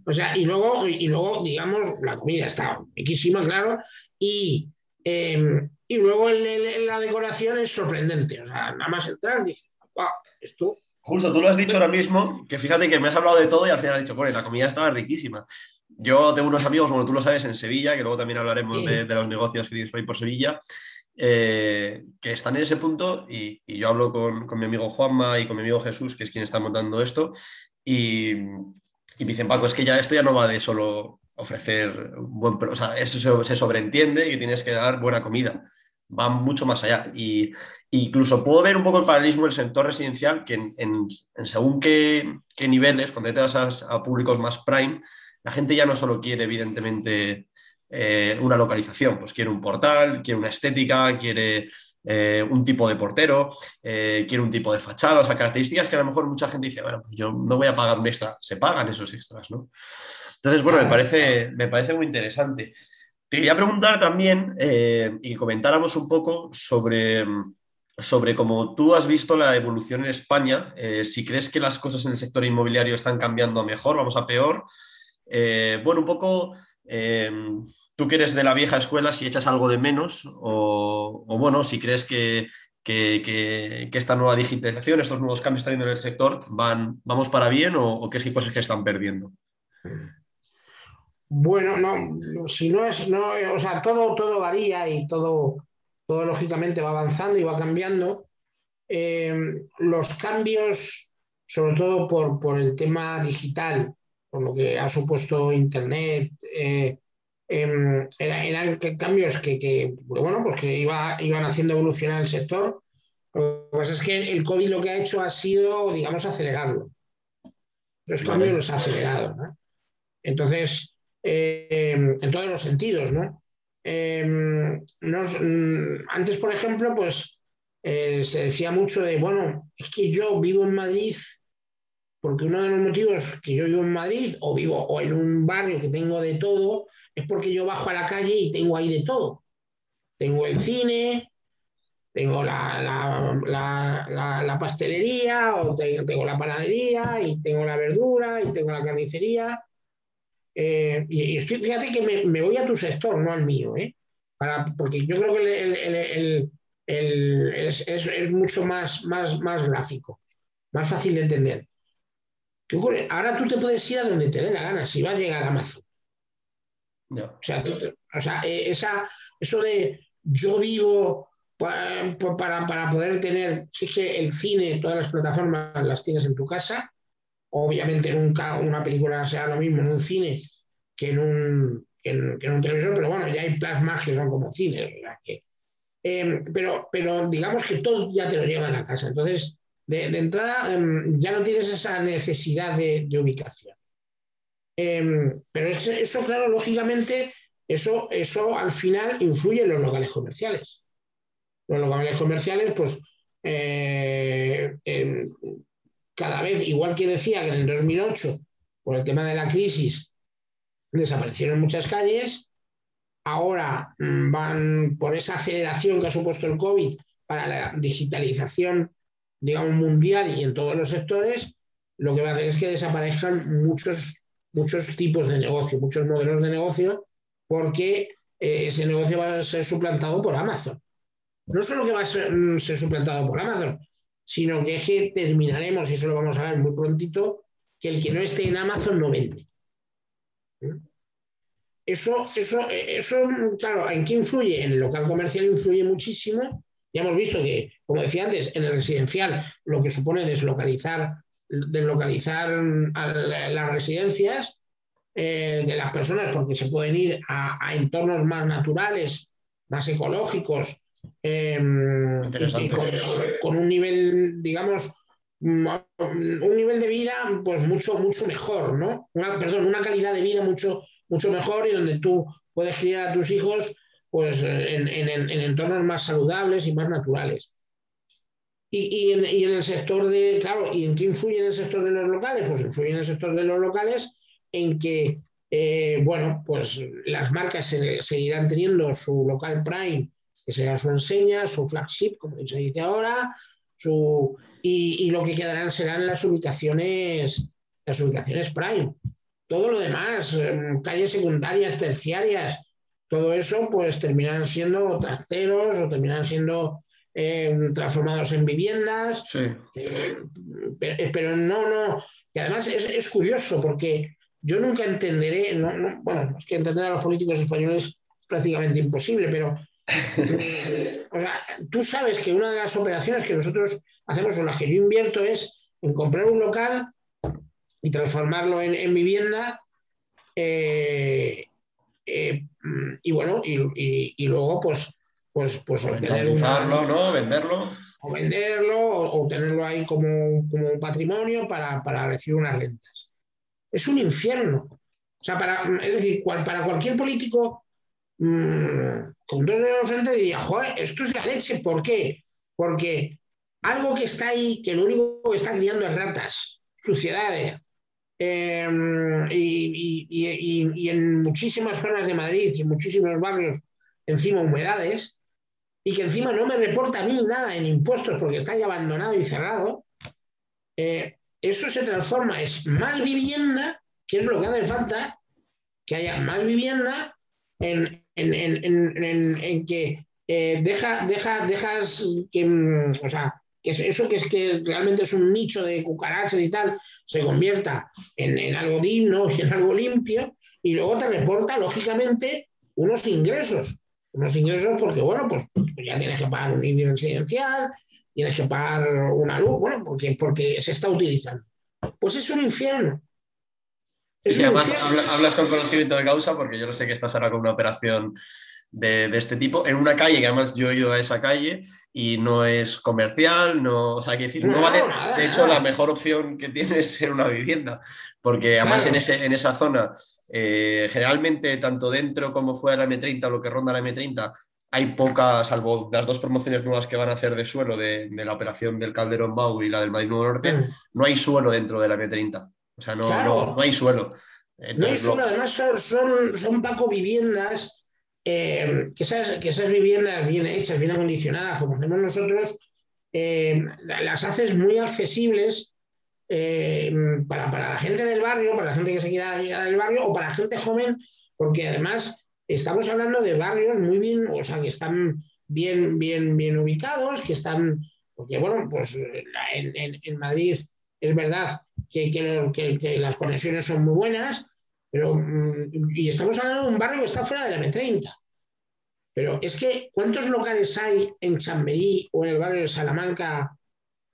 O sea, y luego, y luego digamos, la comida está riquísima, claro, y, em, y luego la decoración es sorprendente. O sea, nada más entrar, dices, wow, esto Justo, tú lo has dicho ahora mismo, que fíjate que me has hablado de todo y al final has dicho, bueno, la comida estaba riquísima. Yo tengo unos amigos, como tú lo sabes, en Sevilla, que luego también hablaremos de, los negocios que tienes por ahí por Sevilla, eh, que están en ese punto y, yo hablo con, mi amigo Juanma y con mi amigo Jesús, que es quien está montando esto, y, me dicen, Paco, es que ya esto ya no va de solo ofrecer un buen... O sea, eso se, sobreentiende que tienes que dar buena comida va mucho más allá. Y incluso puedo ver un poco el paralelismo del sector residencial, que en, según qué, niveles, cuando te vas a, públicos más prime, la gente ya no solo quiere, evidentemente, eh, una localización, pues quiere un portal, quiere una estética, quiere eh, un tipo de portero, eh, quiere un tipo de fachada, o sea, características que a lo mejor mucha gente dice, bueno, pues yo no voy a pagar un extra, se pagan esos extras, ¿no? Entonces, bueno, me parece, me parece muy interesante. Te quería preguntar también y comentáramos un poco sobre, sobre cómo tú has visto la evolución en España, si crees que las cosas en el sector inmobiliario están cambiando a mejor, vamos a peor, eh, bueno, un poco, em, tú que eres de la vieja escuela, si echas algo de menos o, bueno, si crees que, esta nueva digitalización, estos nuevos cambios que están en el sector, van, vamos para bien o, qué cosas que están perdiendo. Bueno, no, si no es, no, o sea, todo, todo varía y todo, todo lógicamente va avanzando y va cambiando. Em, los cambios, sobre todo por, por el tema digital, por lo que ha supuesto Internet. Eh, em, eran, cambios que, bueno, pues que iba, iban haciendo evolucionar el sector. Lo que pasa es que el COVID lo que ha hecho ha sido, digamos, acelerarlo. Los cambios los ha acelerado. Entonces, em, en todos los sentidos, ¿no? Em, antes, por ejemplo, pues eh, se decía mucho de, bueno, es que yo vivo en Madrid porque uno de los motivos que yo vivo en Madrid o vivo o en un barrio que tengo de todo es porque yo bajo a la calle y tengo ahí de todo. Tengo el cine, tengo la, pastelería, o tengo la panadería, y tengo la verdura, y tengo la carnicería. Eh, y, fíjate que me, voy a tu sector, no al mío, ¿eh? Porque yo creo que el, es, mucho más, más, más gráfico, más fácil de entender. Ahora tú te puedes ir a donde te dé la gana, si va a llegar a Amazon. O sea, o sea eh, esa, eso de yo vivo para, para, poder tener, es que el cine, todas las plataformas las tienes en tu casa, obviamente nunca una película sea lo mismo en un cine que en un, en, un televisor, pero bueno, ya hay plasmas que son como cines, o sea que, em, pero, pero digamos que todo ya te lo llevan a casa. Entonces, de, entrada, em, ya no tienes esa necesidad de, ubicación. Em, pero eso, claro, lógicamente, eso, eso al final influye en los locales comerciales. Los locales comerciales, pues, eh, cada vez, igual que decía que en el 2008, por el tema de la crisis, desaparecieron muchas calles, ahora mm, van por esa aceleración que ha supuesto el COVID para la digitalización, digamos, mundial y en todos los sectores, lo que va a hacer es que desaparezcan muchos, muchos tipos de negocio, muchos modelos de negocio, porque eh, ese negocio va a ser suplantado por Amazon. No solo que va a ser, mm, ser suplantado por Amazon, sino que es que terminaremos, y eso lo vamos a ver muy prontito, que el que no esté en Amazon no vende. Eso, eso, eso, claro, ¿en qué influye? En el local comercial influye muchísimo. Ya hemos visto que, como decía antes, en el residencial lo que supone deslocalizar, deslocalizar las residencias eh, de las personas porque se pueden ir a, entornos más naturales, más ecológicos, em, con, un nivel, digamos, un nivel de vida pues mucho, mucho mejor, ¿no? Una, perdón, una calidad de vida mucho, mucho mejor y donde tú puedes criar a tus hijos pues en, entornos más saludables y más naturales. Y, en, el sector de, claro, ¿y en qué influye en el sector de los locales? Pues influye en el sector de los locales en que, eh, bueno, pues las marcas seguirán teniendo su local prime, que será su enseña, su flagship, como se dice ahora, su, y, lo que quedarán serán las ubicaciones, las ubicaciones prime. Todo lo demás, em, calles secundarias, terciarias, todo eso pues terminarán siendo trasteros o terminarán siendo em, transformados en viviendas. Eh, pero, no, no. Y además es, curioso porque yo nunca entenderé, bueno, es que entender a los políticos españoles es prácticamente imposible, pero eh, o sea, tú sabes que una de las operaciones que nosotros hacemos o las que yo invierto es en comprar un local y transformarlo en, vivienda. Eh, eh, y bueno, y, luego pues, pues, pues ¿no? Venderlo. O venderlo, o, tenerlo ahí como, como un patrimonio para, para, recibir unas rentas. Es un infierno. O sea, para, es decir, para cualquier político mm, con dos dedos frente diría, joder, esto es la leche. ¿Por qué? Porque algo que está ahí, que lo único que está criando es ratas, suciedades. Em, y, en muchísimas zonas de Madrid y en muchísimos barrios, encima humedades, y que encima no me reporta a mí nada en impuestos porque está ya abandonado y cerrado, eh, eso se transforma, es más vivienda, que es lo que hace falta, que haya más vivienda en, en, que eh, deja, deja, dejas que, mm, o sea, que eso que es que realmente es un nicho de cucarachas y tal, se convierta en, algo digno y en algo limpio, y luego te reporta, lógicamente, unos ingresos. Unos ingresos porque, bueno, pues, pues ya tienes que pagar un IBI residencial, tienes que pagar una luz, bueno, porque, porque se está utilizando. Pues es un infierno. y además hablas con conocimiento de causa, porque yo no sé que estás ahora con una operación de, este tipo, en una calle, que además yo he ido a esa calle y no es comercial, no, o sea, que decir, no, vale, de hecho la mejor opción que tienes es ser una vivienda, porque además en, ese, en esa zona, eh, generalmente tanto dentro como fuera de la M30 o lo que ronda la M30, hay poca, salvo las dos promociones nuevas que van a hacer de suelo de, la operación del Calderón Bau y la del Madrid Nuevo Norte, mm. no hay suelo dentro de la M30. O sea, no, no, hay suelo. no hay suelo, además son, son, son Paco viviendas eh, que, esas, que esas viviendas bien hechas, bien acondicionadas, como hacemos nosotros, eh, las haces muy accesibles eh, para, la gente del barrio, para la gente que se quiera ir del barrio o para la gente joven, porque además estamos hablando de barrios muy bien, o sea, que están bien, bien, bien ubicados, que están, porque bueno, pues en, Madrid es verdad que, que, las conexiones son muy buenas, pero, mm, y estamos hablando de un barrio que está fuera de la M30. Pero es que, ¿cuántos locales hay en Chamberí o en el barrio de Salamanca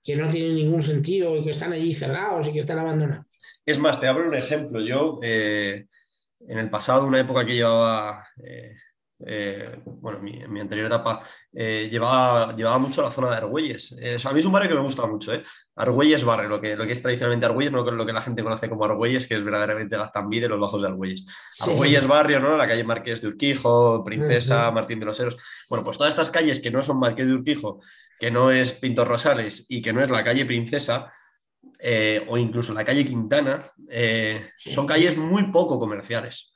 que no tienen ningún sentido y que están allí cerrados y que están abandonados? Es más, te abro un ejemplo. Yo, eh, en el pasado, una época que llevaba eh, eh, bueno, en mi, anterior etapa, eh, llevaba, llevaba mucho la zona de Argüelles. Eh, a mí es un barrio que me gusta mucho, ¿eh? Argüelles barrio, lo que, lo que es tradicionalmente Argüelles, no lo que la gente conoce como Argüelles, que es verdaderamente la Tambí de los bajos de Argüelles. Argüelles barrio, ¿no? La calle Marqués de Urquijo, Princesa, Martín de los Heros. Bueno, pues todas estas calles que no son Marqués de Urquijo, que no es Pintor Rosales y que no es la calle Princesa, o incluso la calle Quintana, son calles muy poco comerciales.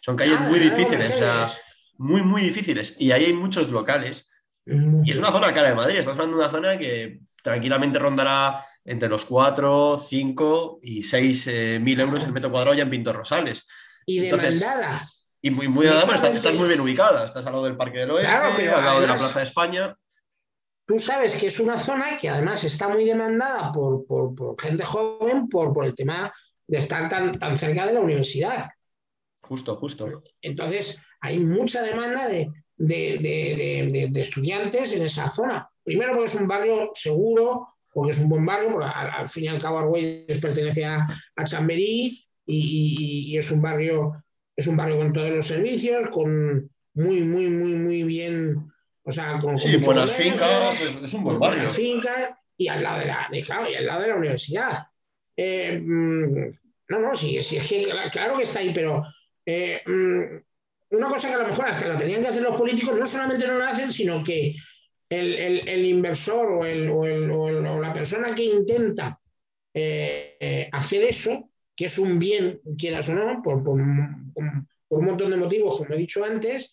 Son calles muy difíciles. O sea, muy, muy difíciles. Y ahí hay muchos locales. Y es una zona cara de Madrid. Estamos hablando de una zona que tranquilamente rondará entre los 4, 5 y 6 eh, mil euros el metro cuadrado ya en Pintos Rosales. Y demandada. Y muy, muy demandada, estás, muy bien ubicada. Estás al lado del Parque del Oeste, al lado de la Plaza de España. Tú sabes que es una zona que además está muy demandada por, gente joven por, por el tema de estar tan, tan cerca de la universidad. Justo, justo. Entonces, hay mucha demanda de, estudiantes en esa zona. Primero porque es un barrio seguro, porque es un buen barrio, porque al, fin y al cabo Argüelles pertenece a, Chamberí y, es un barrio es un barrio con todos los servicios, con muy, muy, muy, muy bien, o sea, con, sí, buenas fincas, es, un buen barrio. Buenas fincas y al lado de la, claro, y al lado de la universidad. Eh, mm, no, no, sí, sí, es que claro, que está ahí, pero eh, mm, una cosa que a lo mejor hasta la tenían que hacer los políticos, no solamente no la hacen, sino que el, inversor o, el, o, la persona que intenta eh, eh, hacer eso, que es un bien, quieras o no, por, por, un montón de motivos, como he dicho antes,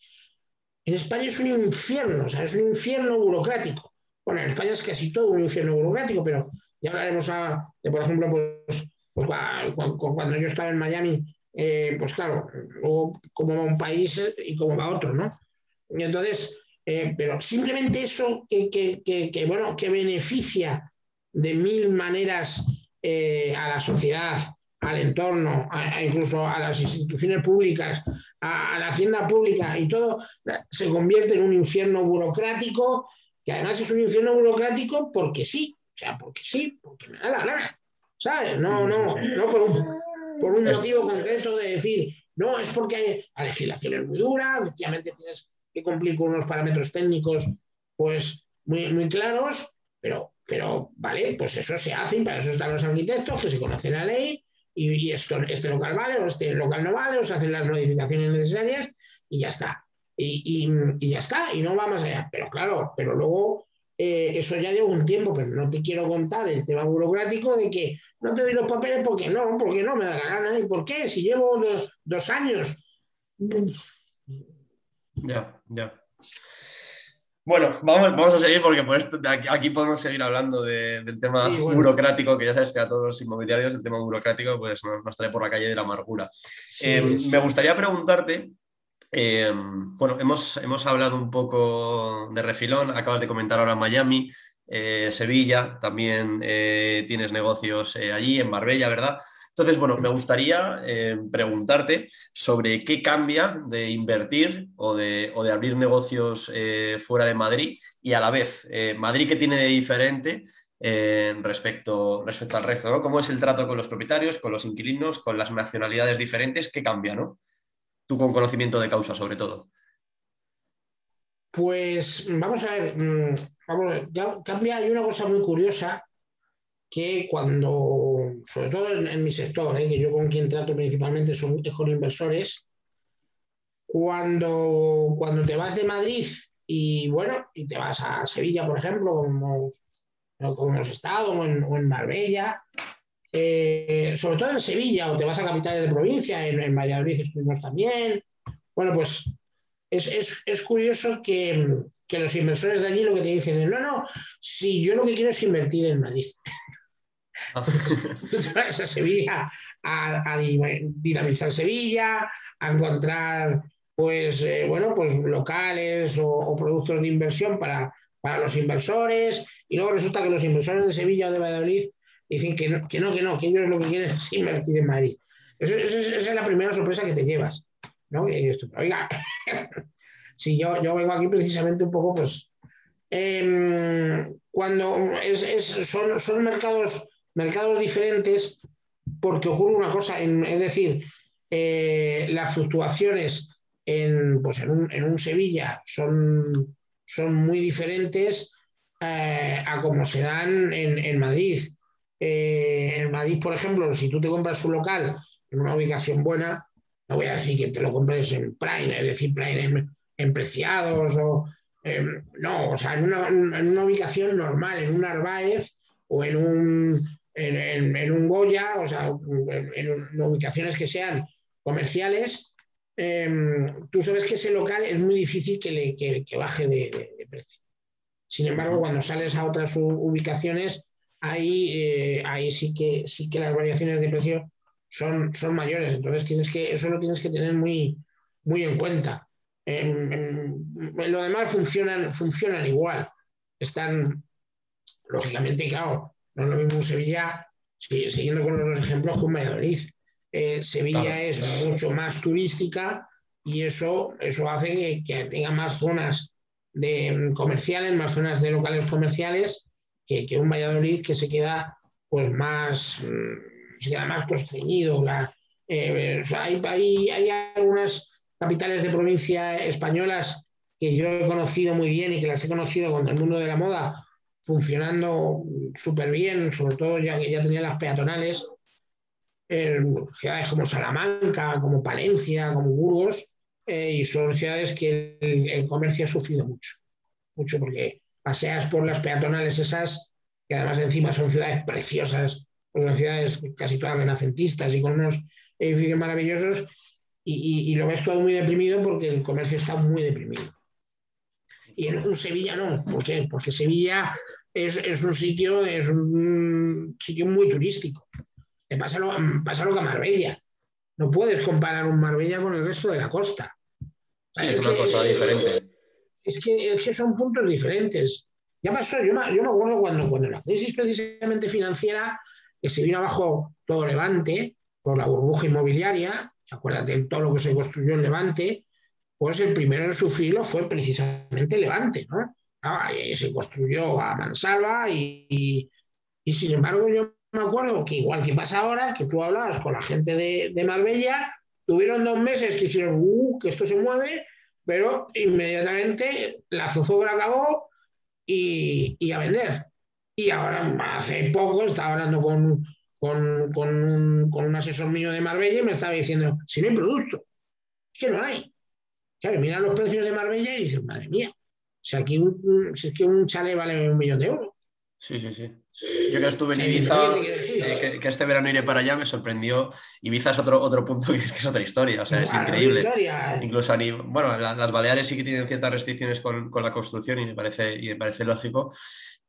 en España es un infierno, o sea, es un infierno burocrático. Bueno, en España es casi todo un infierno burocrático, pero ya hablaremos de, por ejemplo, pues, pues cuando yo estaba en Miami, eh, pues claro, luego cómo va un país y cómo va otro, ¿no? Y entonces, eh, pero simplemente eso que, bueno, que beneficia de mil maneras eh, a la sociedad, al entorno, incluso a las instituciones públicas, a, la hacienda pública y todo, se convierte en un infierno burocrático, que además es un infierno burocrático porque sí, o sea, porque sí, porque me da la gana, ¿sabes? No, no, no por un por un motivo concreto de decir, no, es porque la legislación es muy dura, efectivamente tienes que cumplir con unos parámetros técnicos pues muy, muy claros, pero, pero vale, pues eso se hace y para eso están los arquitectos que se conocen la ley y, esto, este local vale o este local no vale, o se hacen las modificaciones necesarias y ya está. Y, y, ya está, y no va más allá. Pero claro, pero luego eh, eso ya lleva un tiempo, pero no te quiero contar el tema burocrático de que no te doy los papeles porque no, porque no me da la gana. ¿Y por qué? Si llevo dos, años. Ya, ya. Bueno, vamos, vamos a seguir porque por esto, aquí, podemos seguir hablando del tema burocrático, que ya sabes que a todos los inmobiliarios el tema burocrático pues, nos, trae por la calle de la amargura. Eh, me gustaría preguntarte, eh, bueno, hemos, hemos hablado un poco de refilón, acabas de comentar ahora Miami, eh, Sevilla, también eh, tienes negocios allí, en Marbella, ¿verdad? Entonces, bueno, me gustaría preguntarte sobre qué cambia de invertir o de, abrir negocios fuera de Madrid y a la vez, Madrid, ¿qué tiene de diferente respecto, respecto al resto? ¿no? ¿Cómo es el trato con los propietarios, con los inquilinos, con las nacionalidades diferentes? ¿Qué cambia, no? Tú con conocimiento de causa, sobre todo. Pues vamos a ver, mm, cambia, hay una cosa muy curiosa que cuando, sobre todo en, mi sector, ¿eh? que yo con quien trato principalmente son con inversores, cuando, cuando te vas de Madrid y bueno, y te vas a Sevilla, por ejemplo, como hemos estado, o en, Marbella, eh, sobre todo en Sevilla, o te vas a capitales de provincia, en, en Valladolid estuvimos también, bueno, pues es, curioso que, los inversores de allí lo que te dicen es, no, no, si yo lo que quiero es invertir en Madrid. Ah. <laughs> Tú te vas a Sevilla a, dinamizar Sevilla, a encontrar pues, eh, bueno, pues locales o, productos de inversión para, para los inversores, y luego resulta que los inversores de Sevilla o de Valladolid dicen que no, que no, que no, que ellos lo que quieren es invertir en Madrid. esa es la primera sorpresa que te llevas. ¿no? oiga, <laughs> si yo, yo vengo aquí precisamente un poco, pues, em, cuando son, son mercados, mercados diferentes, porque ocurre una cosa, es decir, eh, las fluctuaciones en, pues en, un, en un Sevilla son, son muy diferentes eh, a como se dan en, en Madrid. Eh, en Madrid, por ejemplo, si tú te compras un local en una ubicación buena, no voy a decir que te lo compres en Prime, es decir, Prime en, preciados o... Em, no, o sea, en una, en una, ubicación normal, en un Arbaez o en un, en, un Goya, o sea, en, ubicaciones que sean comerciales, em, tú sabes que ese local es muy difícil que, le, que, baje de, precio. Sin embargo, cuando sales a otras ubicaciones, ahí, eh, ahí sí, que, sí que las variaciones de precio son, son mayores. Entonces, tienes que, eso lo tienes que tener muy, muy en cuenta. En, lo demás funcionan, funcionan igual. Están, lógicamente, claro, no es lo mismo Sevilla, siguiendo con los ejemplos, con Valladolid. Eh, Sevilla es mucho más turística y eso, eso hace que, tenga más zonas de comerciales, más zonas de locales comerciales que, un Valladolid que se queda pues más, mm, se queda más constreñido. Eh, hay, hay, algunas capitales de provincia españolas que yo he conocido muy bien y que las he conocido con el mundo de la moda funcionando súper bien, sobre todo ya que ya tenía las peatonales, ciudades como Salamanca, como Palencia, como Burgos, eh, y son ciudades que el, comercio ha sufrido mucho, mucho porque paseas por las peatonales esas, que además encima son ciudades preciosas, pues son ciudades casi todas renacentistas y con unos edificios maravillosos, y, y, lo ves todo muy deprimido porque el comercio está muy deprimido. Y en un Sevilla no, ¿por qué? Porque Sevilla es, es, un sitio, es un sitio muy turístico. Te pasa lo, pasa lo que a Marbella. No puedes comparar un Marbella con el resto de la costa. Sí, es, una cosa diferente. Es que, es que son puntos diferentes. Ya pasó, yo me, yo me acuerdo cuando, cuando la crisis precisamente financiera, que se vino abajo todo Levante, por la burbuja inmobiliaria, acuérdate de todo lo que se construyó en Levante, pues el primero en sufrirlo fue precisamente Levante, ¿no? se construyó a mansalva y, sin embargo yo me acuerdo que igual que pasa ahora, que tú hablabas con la gente de, Marbella, tuvieron dos meses que hicieron, uh, que esto se mueve, pero inmediatamente la zozobra acabó y, a vender. Y ahora, hace poco, estaba hablando con, con, un, con, un, asesor mío de Marbella y me estaba diciendo, si no hay producto, es que no hay. Claro, mira los precios de Marbella y dices, madre mía, sea, aquí si es que un chale vale un millón de euros. Sí, sí, sí. Yo que estuve en Ibiza, eh, que, este verano iré para allá, me sorprendió. Ibiza es otro, otro punto <laughs> que es, otra historia, o sea, es increíble. Incluso a bueno, las Baleares sí que tienen ciertas restricciones con, con, la construcción y me parece, y me parece lógico,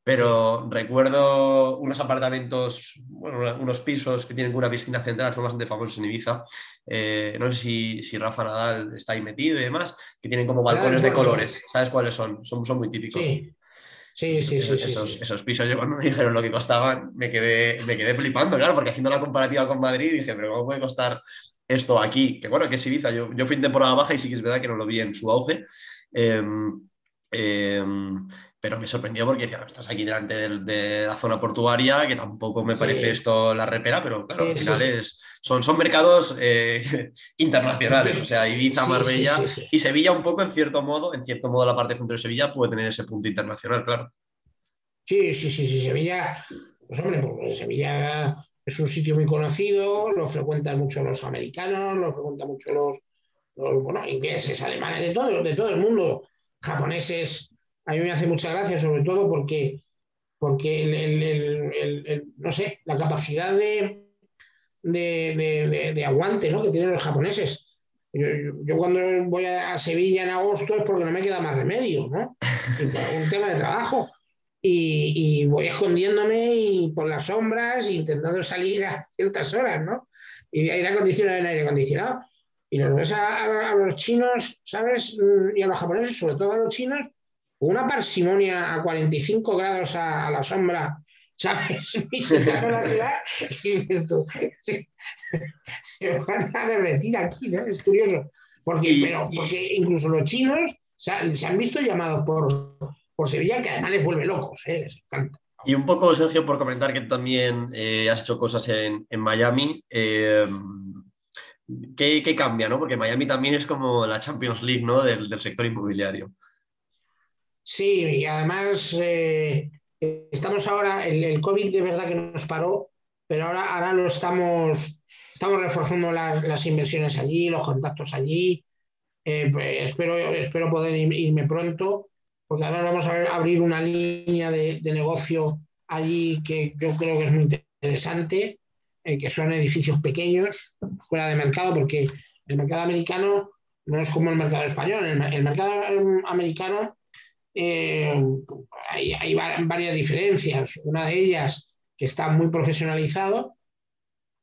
pero recuerdo unos apartamentos, bueno, unos pisos que tienen una piscina central, son bastante famosos en Ibiza. Eh, no sé si, si, Rafa Nadal está ahí metido y demás, que tienen como balcones de colores. ¿Sabes cuáles son? Son, son muy típicos. Sí. Sí, sí, sí, esos, esos, pisos, yo cuando me dijeron lo que costaban, me quedé, me quedé flipando, claro, porque haciendo la comparativa con Madrid dije, pero ¿cómo puede costar esto aquí? Que bueno, que es Ibiza, yo, yo fui en temporada baja y sí que es verdad que no lo vi en su auge. Eh, pero me sorprendió porque decía, estás aquí delante de, la zona portuaria, que tampoco me parece esto la repera, pero claro, al final son, son mercados eh, <laughs> internacionales, o sea, Ibiza, Marbella y Sevilla un poco en cierto modo, en cierto modo la parte centro de Sevilla puede tener ese punto internacional, claro. Sí, sí, sí, sí, Sevilla, pues hombre, pues Sevilla es un sitio muy conocido, lo frecuentan mucho los americanos, lo frecuentan mucho los, los bueno, ingleses, alemanes, de todo, de todo el mundo, japoneses a mí me hace mucha gracia, sobre todo porque, porque el, no sé, la capacidad de, de, aguante ¿no? que tienen los japoneses. Yo, cuando voy a Sevilla en agosto es porque no me queda más remedio, ¿no? Un tema de trabajo. Y, y, voy escondiéndome y por las sombras intentando salir a ciertas horas, ¿no? Y de aire acondicionado en aire acondicionado. y los ves a, los chinos, ¿sabes? Y a los japoneses, sobre todo a los chinos, con una parsimonia a 45 grados a, la sombra, ¿sabes? <laughs> Y dices tú, se van a derretir aquí, ¿no? Es curioso. Porque, pero, porque incluso los chinos se han, visto llamados por, por Sevilla, que además les vuelve locos, ¿eh? les encanta. Y un poco, Sergio, por comentar que también eh, has hecho cosas en, Miami. Eh, ¿qué, cambia? ¿no? Porque Miami también es como la Champions League ¿no? del, sector inmobiliario. Sí, y además eh, estamos ahora, el, COVID de verdad que nos paró, pero ahora, ahora lo estamos, estamos reforzando las, inversiones allí, los contactos allí. Pues espero, espero poder irme pronto porque ahora vamos a abrir una línea de, negocio allí que yo creo que es muy interesante, eh, que son edificios pequeños, fuera de mercado, porque el mercado americano no es como el mercado español. El, el mercado americano eh, hay, varias diferencias. Una de ellas que está muy profesionalizado.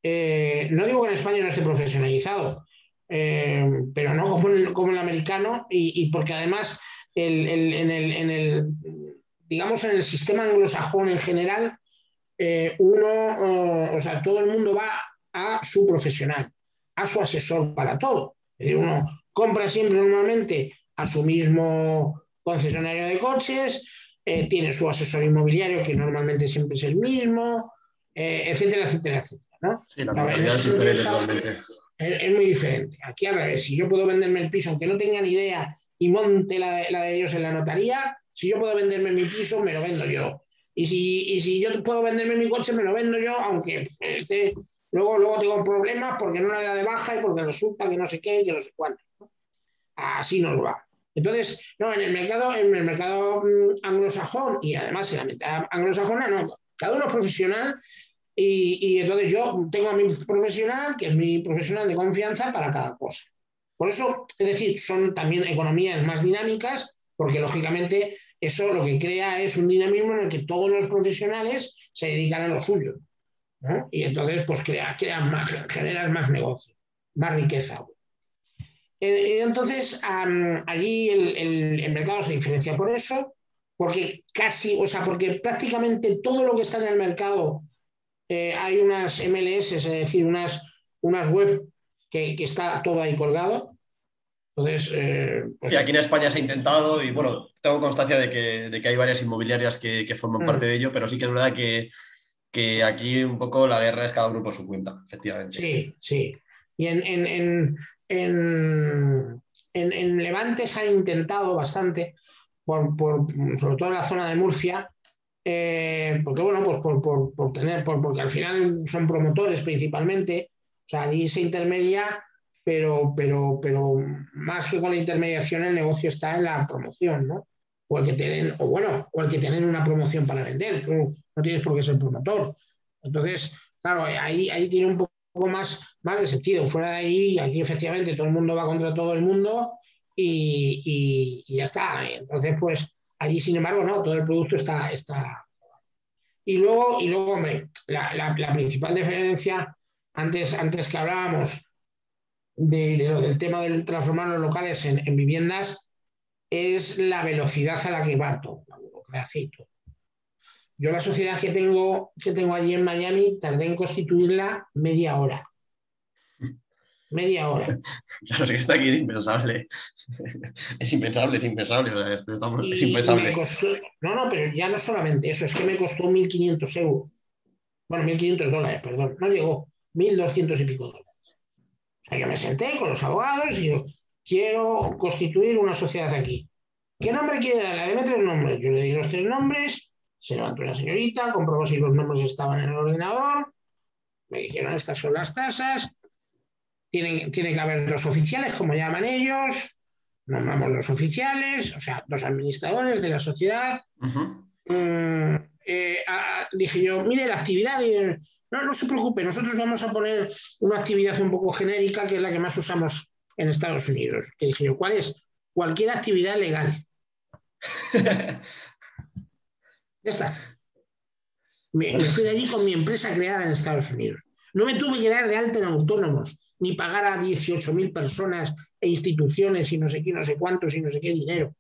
Eh, no digo que en España no esté profesionalizado, pero no como el, el americano y porque además en, el, digamos, en el sistema anglosajón en general, eh, uno, o sea, todo el mundo va a su profesional, a su asesor para todo. Uno compra siempre normalmente a su mismo concesionario de coches, eh, tiene su asesor inmobiliario que normalmente siempre es el mismo, eh, etcétera, etcétera, etcétera. Sí, la es diferente Es, muy diferente. Aquí al revés, si yo puedo venderme el piso aunque no tenga ni idea y monte la de, la de ellos en la notaría. Si yo puedo venderme mi piso, me lo vendo yo. Y si, y si yo puedo venderme mi coche, me lo vendo yo, aunque este, luego, luego tengo problemas porque no la da de baja y porque resulta que no sé qué y que no sé cuánto. Así nos va. Entonces, no, en el mercado, en el mercado mm, anglosajón y además en la mitad anglosajona, no, cada uno es profesional y, y, entonces yo tengo a mi profesional, que es mi profesional de confianza para cada cosa. Por eso, es decir, son también economías más dinámicas, porque lógicamente eso lo que crea es un dinamismo en el que todos los profesionales se dedican a lo suyo. Y entonces, pues crea, más, generas más negocio, más riqueza. Eh, entonces, allí el, mercado se diferencia por eso, porque casi, o sea, porque prácticamente todo lo que está en el mercado, eh, hay unas MLS, es decir, unas, unas web que, está todo ahí colgado. Entonces, eh, pues aquí en España se ha intentado y bueno, tengo constancia de que, hay varias inmobiliarias que, forman mm. parte de ello, pero sí que es verdad que, que, aquí un poco la guerra es cada uno por su cuenta, efectivamente. Sí, sí. Y en, en, en, Levante se ha intentado bastante, por, sobre todo en la zona de Murcia, eh, porque bueno, pues por, por, tener, porque al final son promotores principalmente, o sea, allí se intermedia, pero, pero, pero más que con la intermediación, el negocio está en la promoción, ¿no? O el que tienen, o bueno, o el que tienen una promoción para vender. No tienes por qué ser promotor. Entonces, claro, ahí, ahí tiene un poco más, más de sentido. Fuera de ahí, aquí efectivamente todo el mundo va contra todo el mundo y, y, ya está. Entonces, pues allí, sin embargo, no, todo el producto está. está... Y luego, y luego hombre, la, la, principal diferencia antes, antes que hablábamos de, del tema de transformar los locales en, viviendas, es la velocidad a la que va todo, la burocracia Yo la sociedad que tengo, que tengo allí en Miami tardé en constituirla media hora. Media hora. <laughs> Claro, es que está aquí es impensable. <laughs> Es impensable, es impensable. es impensable. no, no, pero ya no solamente eso, es que me costó 1.500 euros. Bueno, 1.500 dólares, perdón. No llegó. 1.200 y pico dólares. O sea, yo me senté con los abogados y digo, quiero constituir una sociedad aquí. ¿Qué nombre quiere darle? Deme tres nombres. Yo le di los tres nombres, se levantó una señorita, comprobó si los nombres estaban en el ordenador, me dijeron, estas son las tasas, tienen, tiene que haber dos oficiales, como llaman ellos, nombramos los oficiales, o sea, dos administradores de la sociedad. Mm, eh, dije yo, mire, la actividad... No, no se preocupe, nosotros vamos a poner una actividad un poco genérica que es la que más usamos en Estados Unidos. Que dije yo, ¿cuál es? Cualquier actividad legal. <laughs> ya está. Me, fui de allí con mi empresa creada en Estados Unidos. No me tuve que dar de alta en autónomos. ni pagar a 18.000 personas e instituciones y no sé qué, no sé cuántos y no sé qué dinero.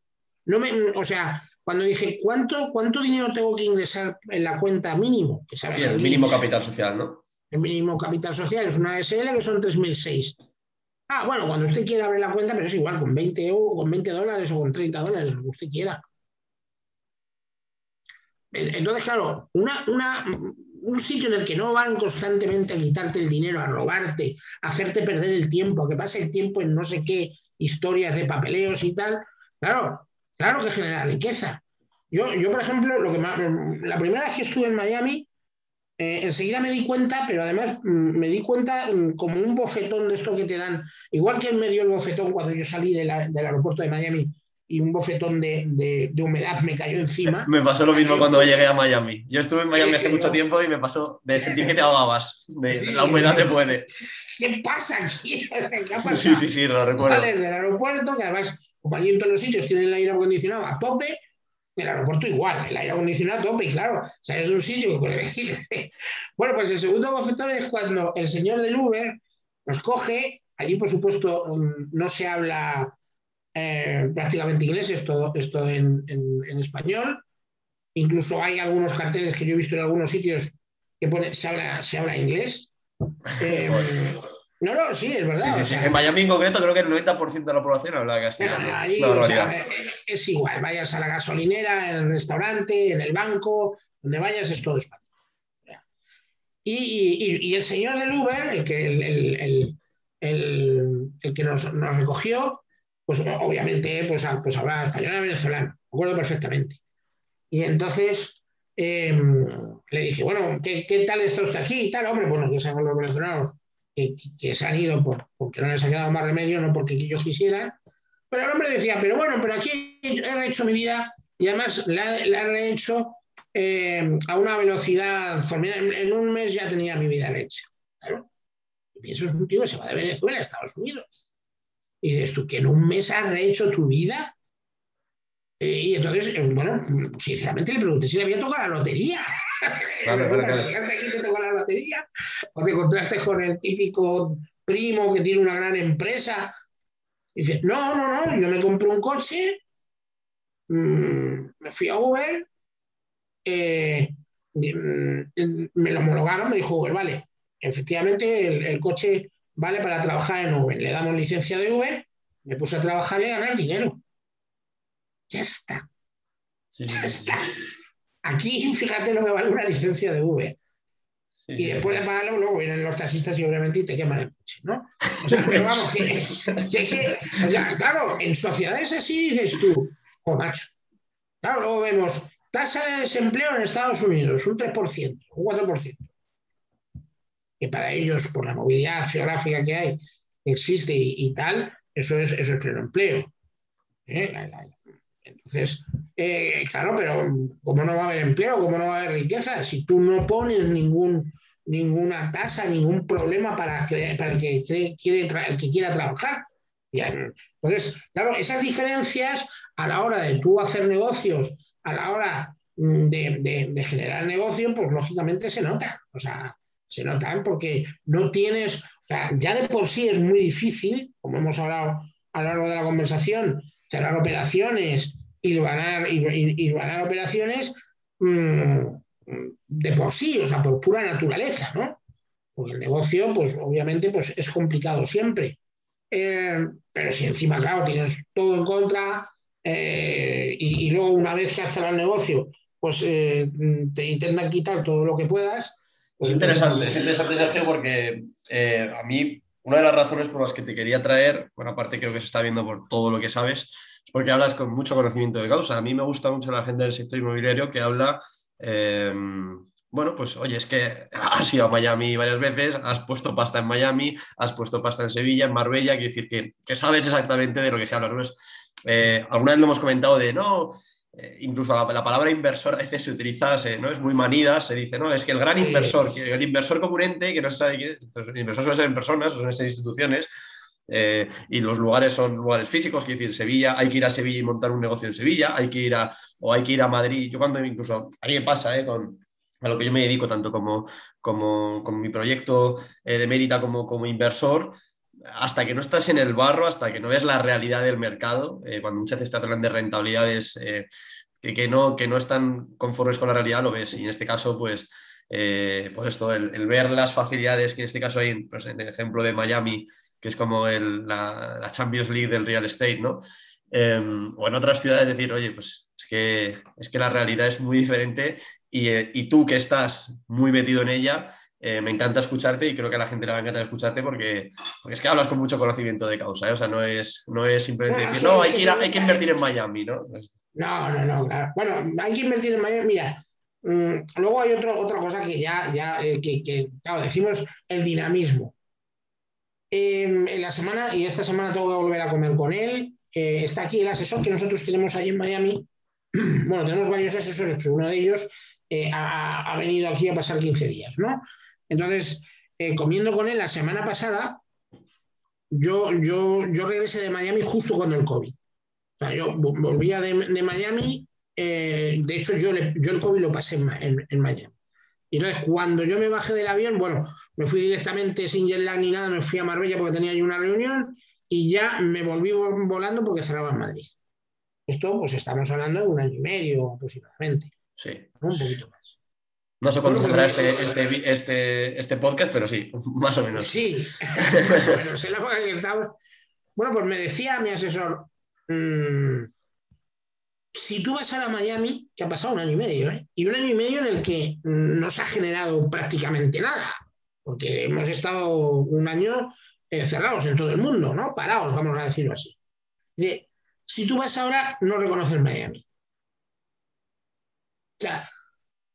No me, o sea, cuando dije, ¿cuánto, ¿cuánto dinero tengo que ingresar en la cuenta mínimo? Que el mínimo capital social, ¿no? El mínimo capital social es una SL que son 3.006. Ah, bueno, cuando usted quiera abrir la cuenta, pero es igual, con 20, con 20 dólares o con 30 dólares, lo que usted quiera. Entonces, claro, un sitio en el que no van constantemente a quitarte el dinero, a robarte, a hacerte perder el tiempo, a que pase el tiempo en no sé qué historias de papeleos y tal, claro, claro que genera riqueza. Yo, yo por ejemplo, lo que la primera vez que estuve en Miami, eh, enseguida me di cuenta, pero además mm, me di cuenta mm, como un bofetón de esto que te dan, igual que me dio el bofetón cuando yo salí del aeropuerto de Miami y un bofetón de, humedad me cayó encima. Me pasó lo mismo cuando llegué a Miami. Yo estuve en Miami hace mucho tiempo y me pasó de sentir que te ahogabas. De, la humedad te puede. ¿Qué pasa aquí? <laughs> Sí, sí, sí, lo recuerdo. Sales del aeropuerto, que además, como allí en todos los sitios tienen el aire acondicionado a tope, el aeropuerto igual, el aire acondicionado a tope, y claro, sales de un sitio con el... <laughs> Bueno, pues el segundo bofetón es cuando el señor del Uber nos coge, allí por supuesto mm, no se habla eh, prácticamente inglés, esto, esto en, español. Incluso hay algunos carteles que yo he visto en algunos sitios que pone, se, habla, se habla inglés. Eh, no, no, sí, es verdad. en Miami en concreto creo que el 90% de la población habla castellano. Eh, es, igual, vayas a la gasolinera, en el restaurante, en el banco, donde vayas es todo español. Y, el señor del Uber, el que, el, el que nos, nos, recogió, pues obviamente pues, pues hablaba español venezolano, me acuerdo perfectamente. Y entonces em, le dije, bueno, ¿qué, ¿qué, tal está usted aquí? Y tal, hombre, bueno, que sean los venezolanos que, que, se han ido por, porque no les ha quedado más remedio, no porque ellos quisieran. Pero el hombre decía, pero bueno, pero aquí he hecho mi vida y además la, he hecho em, a una velocidad formidable. En un mes ya tenía mi vida hecha. Claro. Y eso es un tío que se va de Venezuela a Estados Unidos. Y dices tú, que en un mes has rehecho tu vida. Eh, y entonces, eh, bueno, sinceramente le pregunté si le había tocado la lotería. Claro, <laughs> aquí te tocó la lotería? ¿O te encontraste con el típico primo que tiene una gran empresa? Y dices, no, no, no, yo me compré un coche, mm, me fui a Uber, eh, mm, me lo homologaron, me dijo Uber, vale, efectivamente el coche vale para trabajar en Uber. Le damos licencia de Uber, me puse a trabajar y a ganar dinero. Ya está. ya está. Aquí, fíjate lo que vale una licencia de Uber. y después de pagarlo, luego vienen los taxistas y obviamente te queman el coche, ¿no? O sea, pero vamos, que, que, o sea, claro, en sociedades así dices tú, oh macho. Claro, luego vemos tasa de desempleo en Estados Unidos, un 3%, un 4% que para ellos, por la movilidad geográfica que hay, existe y, tal, eso es, eso es pleno empleo. ¿eh? Entonces, eh, claro, pero ¿cómo no va a haber empleo? ¿Cómo no va a haber riqueza? Si tú no pones ningún, ninguna tasa, ningún problema para, para el, que quiere, que quiera trabajar. Entonces, claro, esas diferencias a la hora de tú hacer negocios, a la hora mm, de, de, de generar negocio, pues lógicamente se nota. O sea, se notan porque no tienes, o sea, ya de por sí es muy difícil, como hemos hablado a lo largo de la conversación, cerrar operaciones y, ganar operaciones mm, de por sí, o sea, por pura naturaleza, ¿no? Porque el negocio, pues obviamente, pues es complicado siempre. Eh, pero si encima, claro, tienes todo en contra eh, y, luego una vez que has cerrado el negocio, pues eh, te intentan quitar todo lo que puedas, es interesante, es interesante, Sergio, porque eh, a mí una de las razones por las que te quería traer, bueno, aparte creo que se está viendo por todo lo que sabes, es porque hablas con mucho conocimiento de causa. A mí me gusta mucho la gente del sector inmobiliario que habla, eh, bueno, pues oye, es que has ido a Miami varias veces, has puesto pasta en Miami, has puesto pasta en Sevilla, en Marbella, quiere decir que, que sabes exactamente de lo que se habla. ¿no? Es, eh, alguna vez lo hemos comentado de, no, eh, incluso la, palabra inversor a veces se utiliza, ¿no? Es muy manida, se dice, no, es que el gran inversor, el inversor componente, que no se sabe quién es, el inversor suele ser en personas, son estas instituciones, eh, y los lugares son lugares físicos, quiero decir, Sevilla, hay que ir a Sevilla y montar un negocio en Sevilla, hay que ir a, o hay que ir a Madrid, yo cuando incluso, a mí me pasa, ¿eh? Con, a lo que yo me dedico tanto como, como, como mi proyecto de Mérita como, como inversor, hasta que no estás en el barro, hasta que no ves la realidad del mercado, cuando muchas veces te hablan de rentabilidades que, no, que no están conformes con la realidad, lo ves. Y en este caso, pues, pues esto, el, ver las facilidades que en este caso hay, pues, en el ejemplo de Miami, que es como la, Champions League del real estate, ¿no? Em, o en otras ciudades decir, oye, pues es que, es que la realidad es muy diferente y, eh, y tú que estás muy metido en ella, eh, me encanta escucharte y creo que a la gente le va a encantar escucharte porque, porque es que hablas con mucho conocimiento de causa, ¿eh? o sea, no es, no es simplemente decir, no, hay que, ir hay que invertir en Miami, ¿no? Pues no, no, no, claro. Bueno, hay que invertir en Miami, mira, mm, luego hay otra cosa que ya, ya que, que, claro, decimos el dinamismo. Em, en la semana, y esta semana tengo que volver a comer con él, eh, está aquí el asesor que nosotros tenemos ahí en Miami. <clears throat> bueno, tenemos varios asesores, pero uno de ellos eh, ha, venido aquí a pasar 15 días, ¿no? Entonces, eh, comiendo con él la semana pasada, yo, yo, yo regresé de Miami justo cuando el COVID. O sea, yo volvía de, Miami, de hecho yo, yo el COVID lo pasé en, en Miami. Y entonces, cuando yo me bajé del avión, bueno, me fui directamente sin jet lag ni nada, me fui a Marbella porque tenía ahí una reunión y ya me volví volando porque cerraba en Madrid. Esto, pues estamos hablando de un año y medio aproximadamente. Sí. Un poquito más. No sé cuándo saldrá este, este, este, este, podcast, pero sí, <laughs> más o menos. Sí, <laughs> más o menos. En la época que estamos. Bueno, pues me decía mi asesor, mmm, si tú vas a Miami, que ha pasado un año y medio, ¿eh? y un año y medio en el que no se ha generado prácticamente nada, porque hemos estado un año eh, cerrados en todo el mundo, ¿no? Parados, vamos a decirlo así. si tú vas ahora, no reconoces Miami. O sea,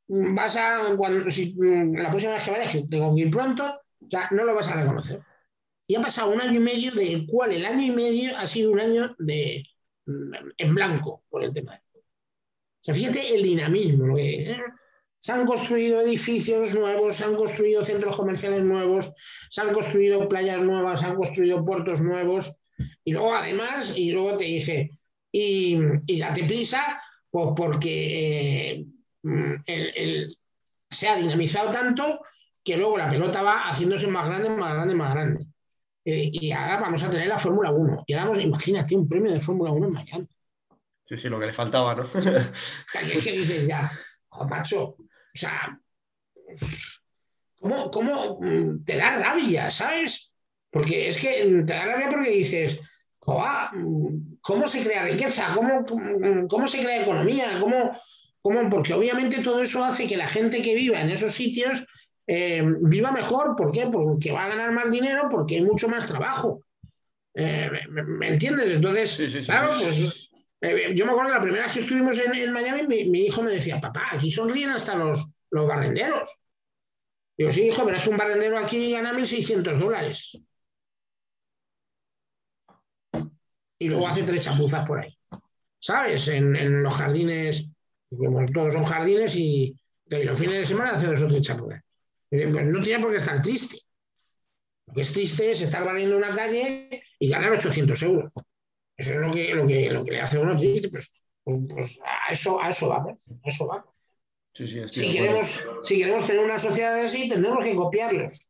vas a, cuando, si, la próxima vez que vayas, que tengo que ir pronto, sea, no lo vas a reconocer. Y ha pasado un año y medio, del cual el año y medio ha sido un año de, en blanco por el tema. O sea, fíjate el dinamismo. ¿eh? se han construido edificios nuevos, se han construido centros comerciales nuevos, se han construido playas nuevas, se han construido puertos nuevos. Y luego, además, y luego te dice, y, date prisa, pues porque eh, se ha dinamizado tanto que luego la pelota va haciéndose más grande, más grande, más grande. Eh, y ahora vamos a tener la Fórmula 1. Y ahora vamos, imagínate, un premio de Fórmula 1 en Miami. Sí, sí, lo que le faltaba, ¿no? <laughs> es que dices ya, macho, o sea, ¿cómo, ¿cómo, mm, te da rabia, sabes? Porque es que te da rabia porque dices, mm, ¿cómo se crea riqueza? ¿Cómo, cómo se crea economía? ¿Cómo, ¿Cómo? Porque obviamente todo eso hace que la gente que viva en esos sitios eh, viva mejor. ¿Por qué? Porque va a ganar más dinero, porque hay mucho más trabajo. Eh, ¿me, entiendes? Entonces, claro, pues eh, yo me acuerdo la primera vez que estuvimos en, Miami, mi, hijo me decía, papá, aquí sonríen hasta los, los barrenderos. Digo, sí, hijo, pero es que un barrendero aquí gana 1.600 dólares. Y luego hace tres chapuzas por ahí. ¿Sabes? En, los jardines, como todos son jardines, y, y, los fines de semana hace dos o tres chapuzas. Pues no tiene por qué estar triste. Lo que es triste es estar valiendo una calle y ganar 800 euros. Eso es lo que, lo que, lo que le hace a uno triste. Pues, pues, pues a, eso, a eso vamos. A eso vamos. si, queremos, si queremos tener una sociedad así, tendremos que copiarlos.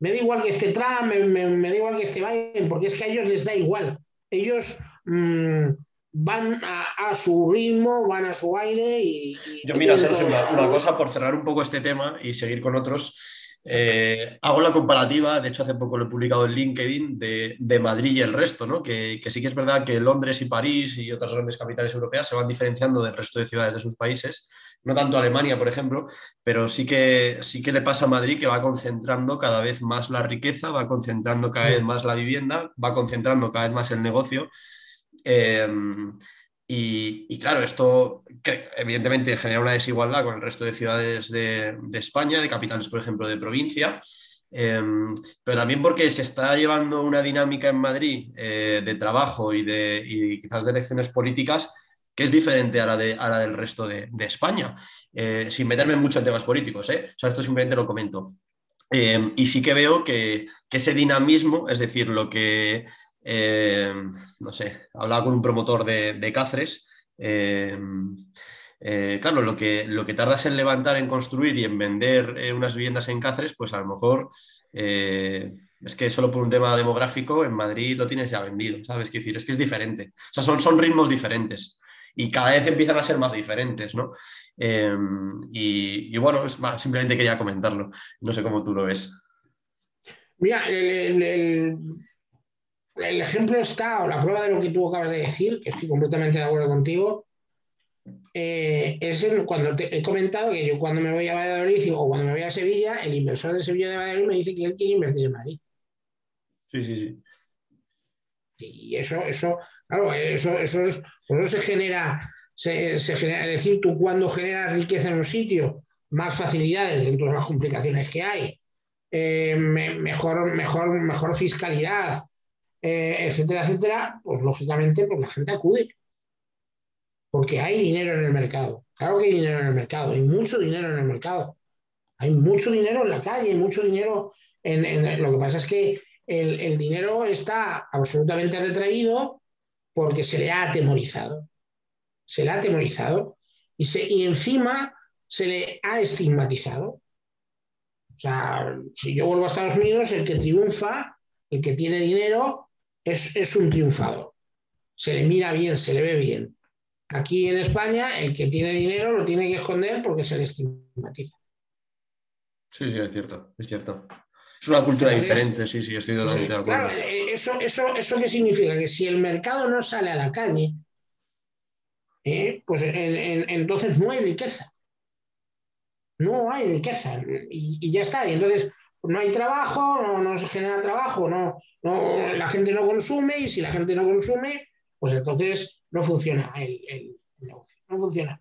Me da igual que esté Trump, me, da igual que esté Biden, porque es que a ellos les da igual. Ellos mm, van a, su ritmo, van a su aire y... Yo mira, Sergio, una, cosa por cerrar un poco este tema y seguir con otros. Eh, hago la comparativa, de hecho hace poco lo he publicado en LinkedIn, de, Madrid y el resto, ¿no? Que, sí que es verdad que Londres y París y otras grandes capitales europeas se van diferenciando del resto de ciudades de sus países, no tanto Alemania, por ejemplo, pero sí que, sí que le pasa a Madrid que va concentrando cada vez más la riqueza, va concentrando cada vez más la vivienda, va concentrando cada vez más el negocio Em, y, claro, esto evidentemente genera una desigualdad con el resto de ciudades de, España, de capitales, por ejemplo, de provincia, em, pero también porque se está llevando una dinámica en Madrid eh, de trabajo y, de, quizás de elecciones políticas que es diferente a la, de, a la del resto de, España, eh, sin meterme mucho en temas políticos. ¿eh? Esto simplemente lo comento. Em, y sí que veo que, ese dinamismo, es decir, lo que eh, no sé, hablaba con un promotor de, Cáceres. Eh, eh, claro, lo que, lo que tardas en levantar, en construir y en vender unas viviendas en Cáceres, pues a lo mejor es que solo por un tema demográfico en Madrid lo tienes ya vendido, ¿sabes? qué decir, es que es diferente. O sea, son, son ritmos diferentes y cada vez empiezan a ser más diferentes, ¿no? Y, bueno, simplemente quería comentarlo. No sé cómo tú lo ves. Mira, el, ejemplo está, o la prueba de lo que tú acabas de decir, que estoy completamente de acuerdo contigo, eh, es cuando te he comentado que yo cuando me voy a Valladolid o cuando me voy a Sevilla, el inversor de Sevilla de Valladolid me dice que él quiere invertir en Madrid. Sí, sí, sí. Y eso, eso, claro, eso, eso, eso se genera, se, genera, es decir, tú cuando generas riqueza en un sitio, más facilidades dentro de las complicaciones que hay, eh, mejor, mejor, mejor fiscalidad, eh, etcétera, etcétera, pues lógicamente pues la gente acude. Porque hay dinero en el mercado. Claro que hay dinero en el mercado, hay mucho dinero en el mercado. Hay mucho dinero en la calle, mucho dinero en lo que pasa es que el, dinero está absolutamente retraído porque se le ha atemorizado. Se le ha atemorizado y, se, y encima se le ha estigmatizado. O sea, si yo vuelvo a Estados Unidos, el que triunfa, el que tiene dinero, es, es un triunfador. Se le mira bien, se le ve bien. Aquí en España, el que tiene dinero lo tiene que esconder porque se le estigmatiza. Sí, sí, es cierto, es cierto. Es una cultura diferente, sí, sí, estoy totalmente de acuerdo. Claro, eh, eso, eso, ¿eso qué significa? Que si el mercado no sale a la calle, eh, pues entonces no hay riqueza. No hay riqueza. Y, ya está. Y entonces no hay trabajo, no, se genera trabajo, no, no, la gente no consume, y si la gente no consume, pues entonces no funciona el, el negocio. No funciona.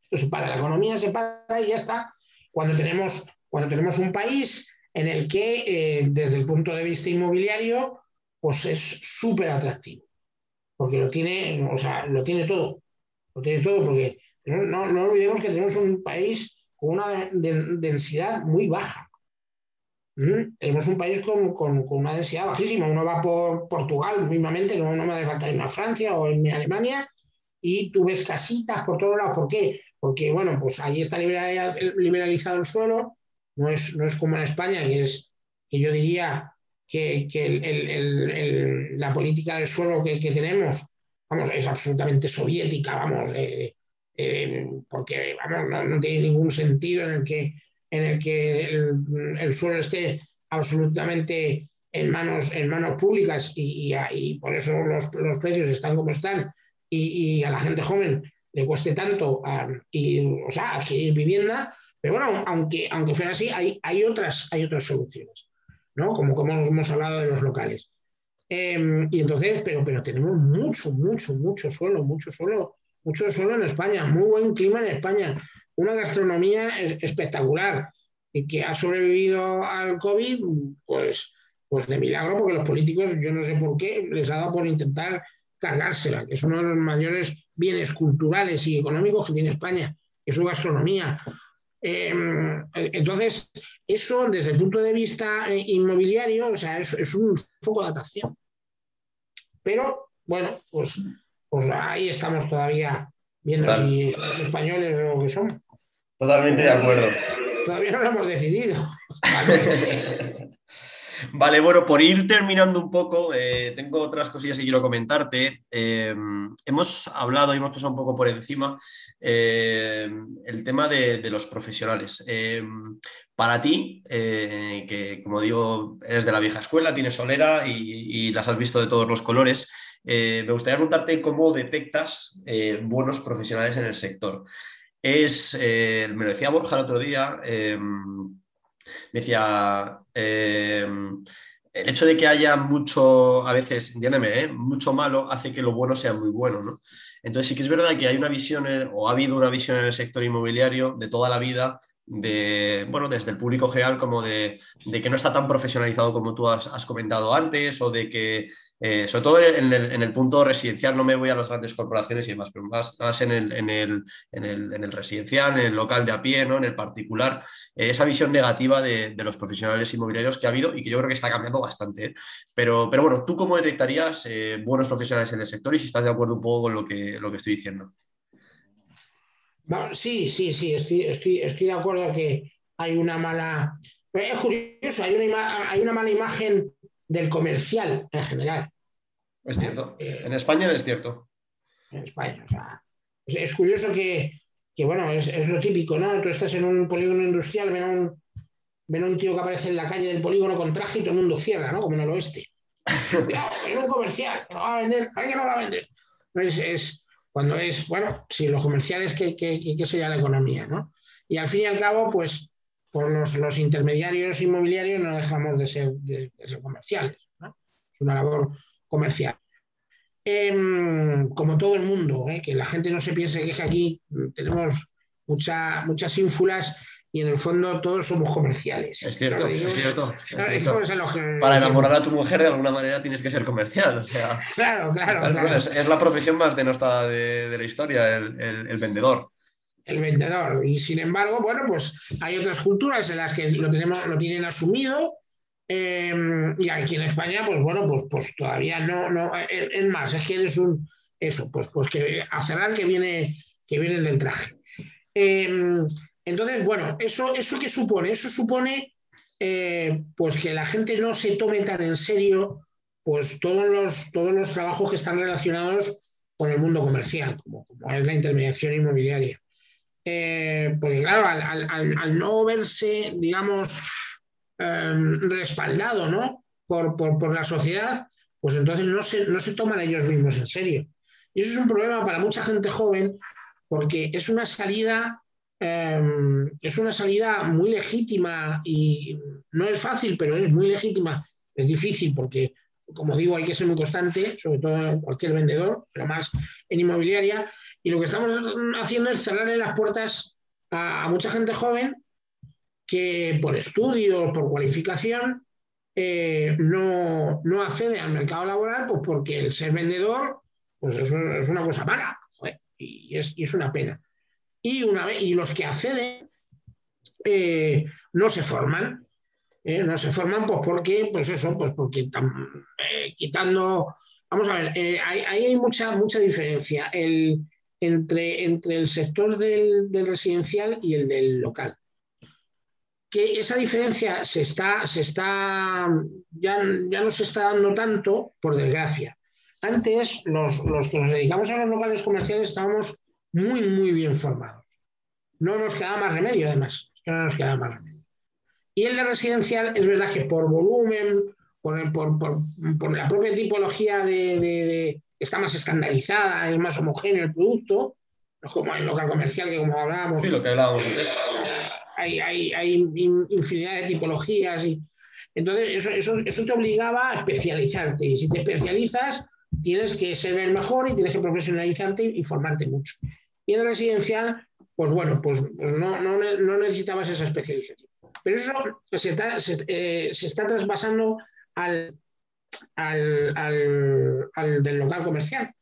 Esto se para, la economía se para y ya está. Cuando tenemos, cuando tenemos un país en el que eh, desde el punto de vista inmobiliario, pues es súper atractivo, porque lo tiene, o sea, lo tiene todo, lo tiene todo, porque no, no, olvidemos que tenemos un país con una densidad muy baja. ¿Mm? Tenemos un país con, una densidad bajísima. Uno va por Portugal mismamente, no, no me hace falta ir a Francia o en Alemania, y tú ves casitas por todos lados. ¿Por qué? Porque, bueno, pues ahí está liberalizado el suelo, no es, no es como en España, que es que yo diría que, la política del suelo que, tenemos, vamos, es absolutamente soviética, vamos, eh, eh, porque vamos, no, tiene ningún sentido en el que, en el, que el, suelo esté absolutamente en manos, en manos públicas y, y, por eso los, precios están como están y, a la gente joven le cueste tanto a, y, o sea, adquirir vivienda, pero bueno, aunque, aunque fuera así, hay, hay, otras, hay otras soluciones, ¿no? Como, como hemos hablado de los locales. Em, y entonces, pero, pero tenemos mucho, mucho, mucho suelo, mucho suelo, mucho suelo en España, muy buen clima en España, una gastronomía espectacular y que ha sobrevivido al COVID, pues, pues de milagro, porque los políticos, yo no sé por qué, les ha dado por intentar cargársela, que es uno de los mayores bienes culturales y económicos que tiene España, que es su gastronomía. Em, entonces, eso desde el punto de vista eh, inmobiliario, o sea, es, un foco de atracción. Pero, bueno, pues, pues ahí estamos todavía viendo si somos españoles o qué somos. Totalmente de acuerdo. Todavía no lo hemos decidido. <laughs> Vale, bueno, por ir terminando un poco, eh, tengo otras cosillas que quiero comentarte. Eh, hemos hablado y hemos pasado un poco por encima eh, el tema de, los profesionales. para ti, que como digo, eres de la vieja escuela, tienes solera y, y las has visto de todos los colores, me gustaría preguntarte cómo detectas buenos profesionales en el sector. Es, me lo decía Borja el otro día, me decía, em, el hecho de que haya mucho, a veces, entiéndeme, ¿eh? mucho malo hace que lo bueno sea muy bueno, ¿no? Entonces sí que es verdad que hay una visión, o ha habido una visión en el sector inmobiliario de toda la vida de, bueno, desde el público general como de, que no está tan profesionalizado como tú has, comentado antes o de que, eh, sobre todo en el, punto residencial, no me voy a las grandes corporaciones y demás, pero más, más en, el, en, el, en, el, residencial, en el local de a pie, ¿no? en el particular, eh, esa visión negativa de, los profesionales inmobiliarios que ha habido y que yo creo que está cambiando bastante. ¿eh? Pero, pero bueno, ¿tú cómo detectarías buenos profesionales en el sector y si estás de acuerdo un poco con lo que, lo que estoy diciendo? Sí, sí, sí, estoy, estoy, estoy de acuerdo que hay una mala, Es curioso, hay una, hay una mala imagen del comercial en general. Es cierto. Eh, en España es cierto. En España, o sea, es, curioso que, bueno, es, lo típico, ¿no? Tú estás en un polígono industrial, ven a un, ven a un tío que aparece en la calle del polígono con traje y todo el mundo cierra, ¿no? Como en el oeste. <laughs> es un comercial, que lo va a vender, alguien lo va a vender. Es, es, cuando es, bueno, si los comerciales, ¿qué, qué, qué sería la economía, no? Y al fin y al cabo, pues, por los, los intermediarios inmobiliarios no dejamos de ser, de, comerciales, ¿no? Es una labor comercial. Em, como todo el mundo, ¿eh? que la gente no se piense que es que aquí tenemos mucha, muchas ínfulas y en el fondo todos somos comerciales. Es cierto, es cierto. Para enamorar a tu mujer de alguna manera tienes que ser comercial. O sea, <laughs> claro, claro. Es, la profesión más denota de, de la historia, el, el, vendedor. El vendedor. Y sin embargo, bueno, pues hay otras culturas en las que lo, tenemos, lo tienen asumido. Eh, y aquí en España, pues bueno, pues, pues todavía no, no. Es más, es que eres un. Eso, pues, pues que a cerrar que viene, que viene del traje. Eh, entonces, bueno, ¿eso, eso qué supone? Eso supone eh, pues que la gente no se tome tan en serio pues todos los, todos los trabajos que están relacionados con el mundo comercial, como, es la intermediación inmobiliaria. Eh, porque claro, al, no verse, digamos, em, respaldado ¿no? Por, por, la sociedad, pues entonces no se, no se toman ellos mismos en serio. Y eso es un problema para mucha gente joven, porque es una salida Em, es una salida muy legítima y no es fácil, pero es muy legítima. Es difícil porque, como digo, hay que ser muy constante, sobre todo cualquier vendedor, pero más en inmobiliaria. Y lo que estamos haciendo es cerrarle las puertas a, mucha gente joven que por estudios, por cualificación, eh, no, no, accede al mercado laboral pues porque el ser vendedor pues es, una cosa mala y es una pena y, una vez, y los que acceden eh, no se forman. Eh, no se forman pues porque, pues eso, pues porque eh, quitando, vamos a ver, ahí, hay mucha, mucha diferencia el, entre, entre el sector del, residencial y el del local. Que esa diferencia se está, se está, ya, ya no se está dando tanto, por desgracia. Antes, los, los que nos dedicamos a los locales comerciales estábamos muy, muy bien formados. No nos queda más remedio, además, no nos queda más remedio. Y el de residencial es verdad que por volumen, por, por, la propia tipología de, está más estandarizada, es más homogéneo el producto, no como el local comercial que como hablábamos. Sí, lo que hablábamos antes. Hay, hay, hay infinidad de tipologías y entonces eso, eso, eso te obligaba a especializarte y si te especializas tienes que ser el mejor y tienes que profesionalizarte y formarte mucho. Y en residencial, pues bueno, pues, pues no, no, necesitabas esa especialización. Pero eso se está, se, eh, está traspasando al, al, del local comercial,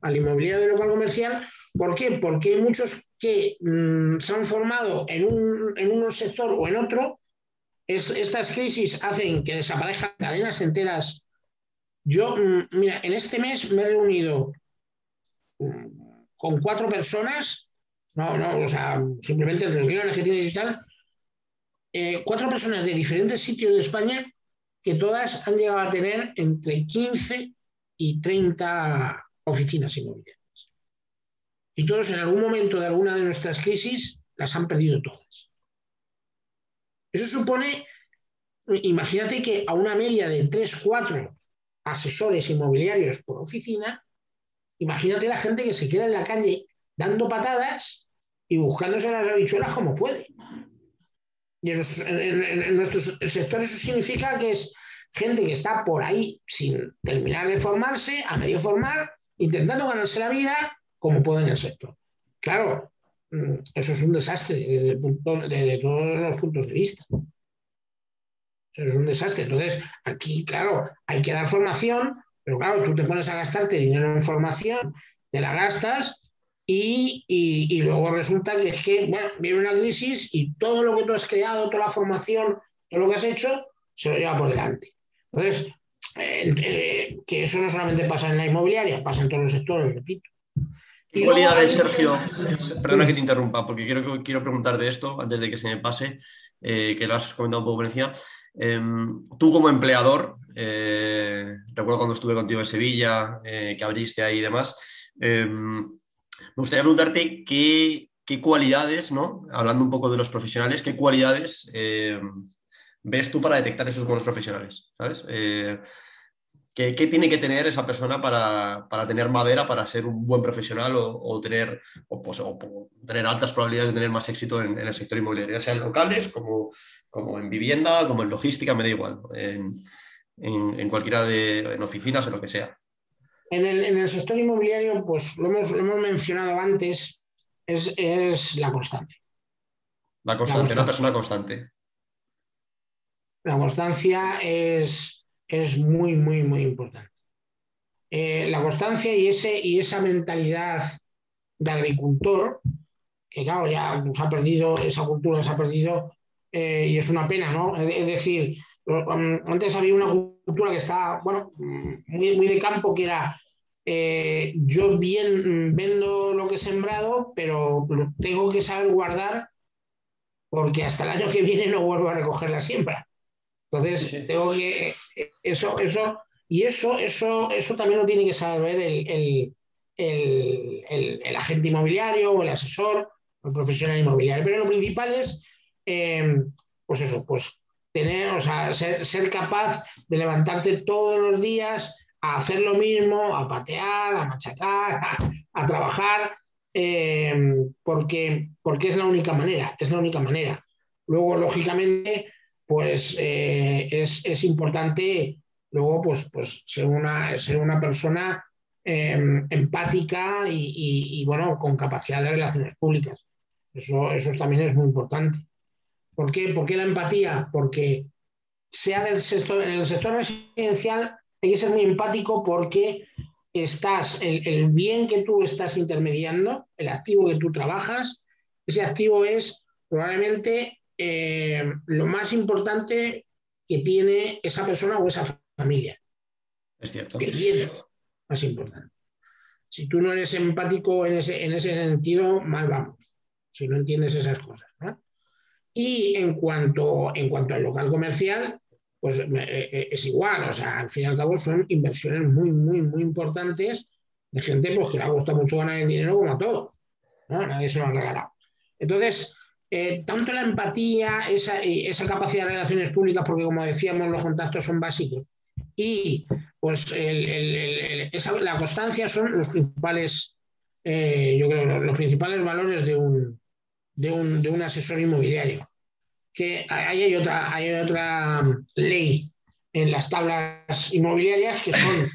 al inmobiliario del local comercial. ¿Por qué? Porque hay muchos que mm, se han formado en un, en un sector o en otro. estas crisis hacen que desaparezcan cadenas enteras. Yo, mm, mira, en este mes me he reunido mm, con cuatro personas, no, no, o sea, simplemente reuniones que tienes y tal, eh, cuatro personas de diferentes sitios de España que todas han llegado a tener entre 15 y 30 oficinas inmobiliarias. Y todos en algún momento de alguna de nuestras crisis las han perdido todas. Eso supone, imagínate que a una media de 3, 4 asesores inmobiliarios por oficina, Imagínate la gente que se queda en la calle dando patadas y buscándose las habichuelas como puede. Y en, nuestro sector eso significa que es gente que está por ahí sin terminar de formarse, a medio formar, intentando ganarse la vida como puede en el sector. Claro, mm, eso es un desastre desde todos los puntos de vista. Eso es un desastre. Entonces, aquí, claro, hay que dar formación, pero claro, tú te pones a gastarte dinero en formación, te la gastas y, luego resulta que es que, bueno, viene una crisis y todo lo que tú has creado, toda la formación, todo lo que has hecho, se lo lleva por delante. Entonces, eh, eh, que eso no solamente pasa en la inmobiliaria, pasa en todos los sectores, repito. ¿Qué cualidades, Sergio? Perdona que te interrumpa, porque quiero, quiero preguntarte esto antes de que se me pase, eh, que lo has comentado un poco por encima. Em, tú como empleador, eh, recuerdo cuando estuve contigo en Sevilla, eh, que abriste ahí y demás, em, me gustaría preguntarte qué, qué, cualidades, ¿no? hablando un poco de los profesionales, qué cualidades em, ves tú para detectar esos buenos profesionales, ¿sabes? ¿Qué, tiene que tener esa persona para, tener madera, para ser un buen profesional o, tener, pues, tener altas probabilidades de tener más éxito en, el sector inmobiliario, ya sea en locales, como, como en vivienda, como en logística, me da igual, en, cualquiera de en oficinas o lo que sea? En el, sector inmobiliario, pues lo hemos, mencionado antes, es, la constancia. La constancia, una persona constante. La constancia es es muy, muy, muy importante. Eh, la constancia y, ese, y esa mentalidad de agricultor, que claro, ya se ha perdido, esa cultura se ha perdido eh, y es una pena, ¿no? Es, decir, antes había una cultura que estaba, bueno, muy, muy de campo, que era eh, yo bien vendo lo que he sembrado, pero tengo que saber guardar porque hasta el año que viene no vuelvo a recoger la siembra. Entonces, tengo que. Eso, eso, y eso, eso, eso también lo tiene que saber el, el, agente inmobiliario o el asesor o el profesional inmobiliario. Pero lo principal es, em, pues eso, pues tener, o sea, ser, capaz de levantarte todos los días a hacer lo mismo, a patear, a machacar, <laughs> a, trabajar, em, porque, porque es la única manera, es la única manera. Luego, lógicamente, pues eh, es, importante luego pues, pues ser, una, ser una persona em, empática y, bueno, con capacidad de relaciones públicas. Eso, eso también es muy importante. ¿Por qué? ¿Por qué la empatía? Porque sea del sector, en el sector residencial hay que ser muy empático porque estás, el, el bien que tú estás intermediando, el activo que tú trabajas, ese activo es probablemente eh, lo más importante que tiene esa persona o esa familia. Es cierto. Que tiene más importante. Si tú no eres empático en ese, en ese sentido, mal vamos, si no entiendes esas cosas. Y en cuanto, en cuanto al local comercial, pues eh, eh, es igual, o sea, al fin y al cabo son inversiones muy, muy, muy importantes de gente pues, que le ha gustado mucho ganar el dinero como a todos. Nadie se lo ha regalado. Entonces, eh, tanto la empatía, esa, esa, capacidad de relaciones públicas, porque como decíamos, los contactos son básicos, y pues la constancia son los principales, eh, yo creo, los principales valores de un, de un, de un asesor inmobiliario. Que ahí hay otra, hay otra ley en las tablas inmobiliarias que son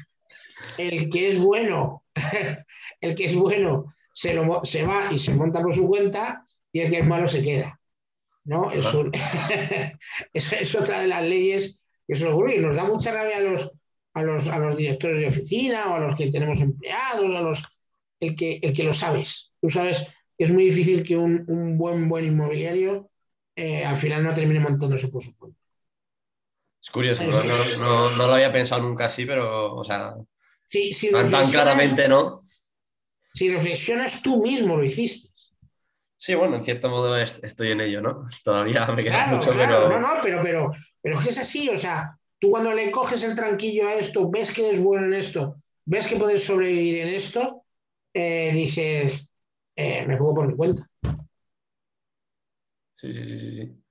el que es bueno, <laughs> el que es bueno se, lo, se va y se monta por su cuenta y el que es malo se queda. ¿no? <laughs> Es, otra de las leyes que se ocurre y nos da mucha rabia a los, a los, a los directores de oficina o a los que tenemos empleados, a los, el, que, el que lo sabes. Tú sabes que es muy difícil que un, un buen, buen inmobiliario eh, al final no termine montándose por su cuenta. Es curioso, no, no, no, lo había pensado nunca así, pero, o sea, sí, tan claramente, ¿no? Si reflexionas tú mismo lo hiciste. Sí, bueno, en cierto modo estoy en ello, ¿no? <laughs> Todavía me queda mucho, pero... No, no, pero, pero, pero es que es así, o sea, tú cuando le coges el tranquillo a esto, ves que eres bueno en esto, ves que puedes sobrevivir en esto, eh, dices, eh, me pongo por mi cuenta. Sí, sí, sí, sí.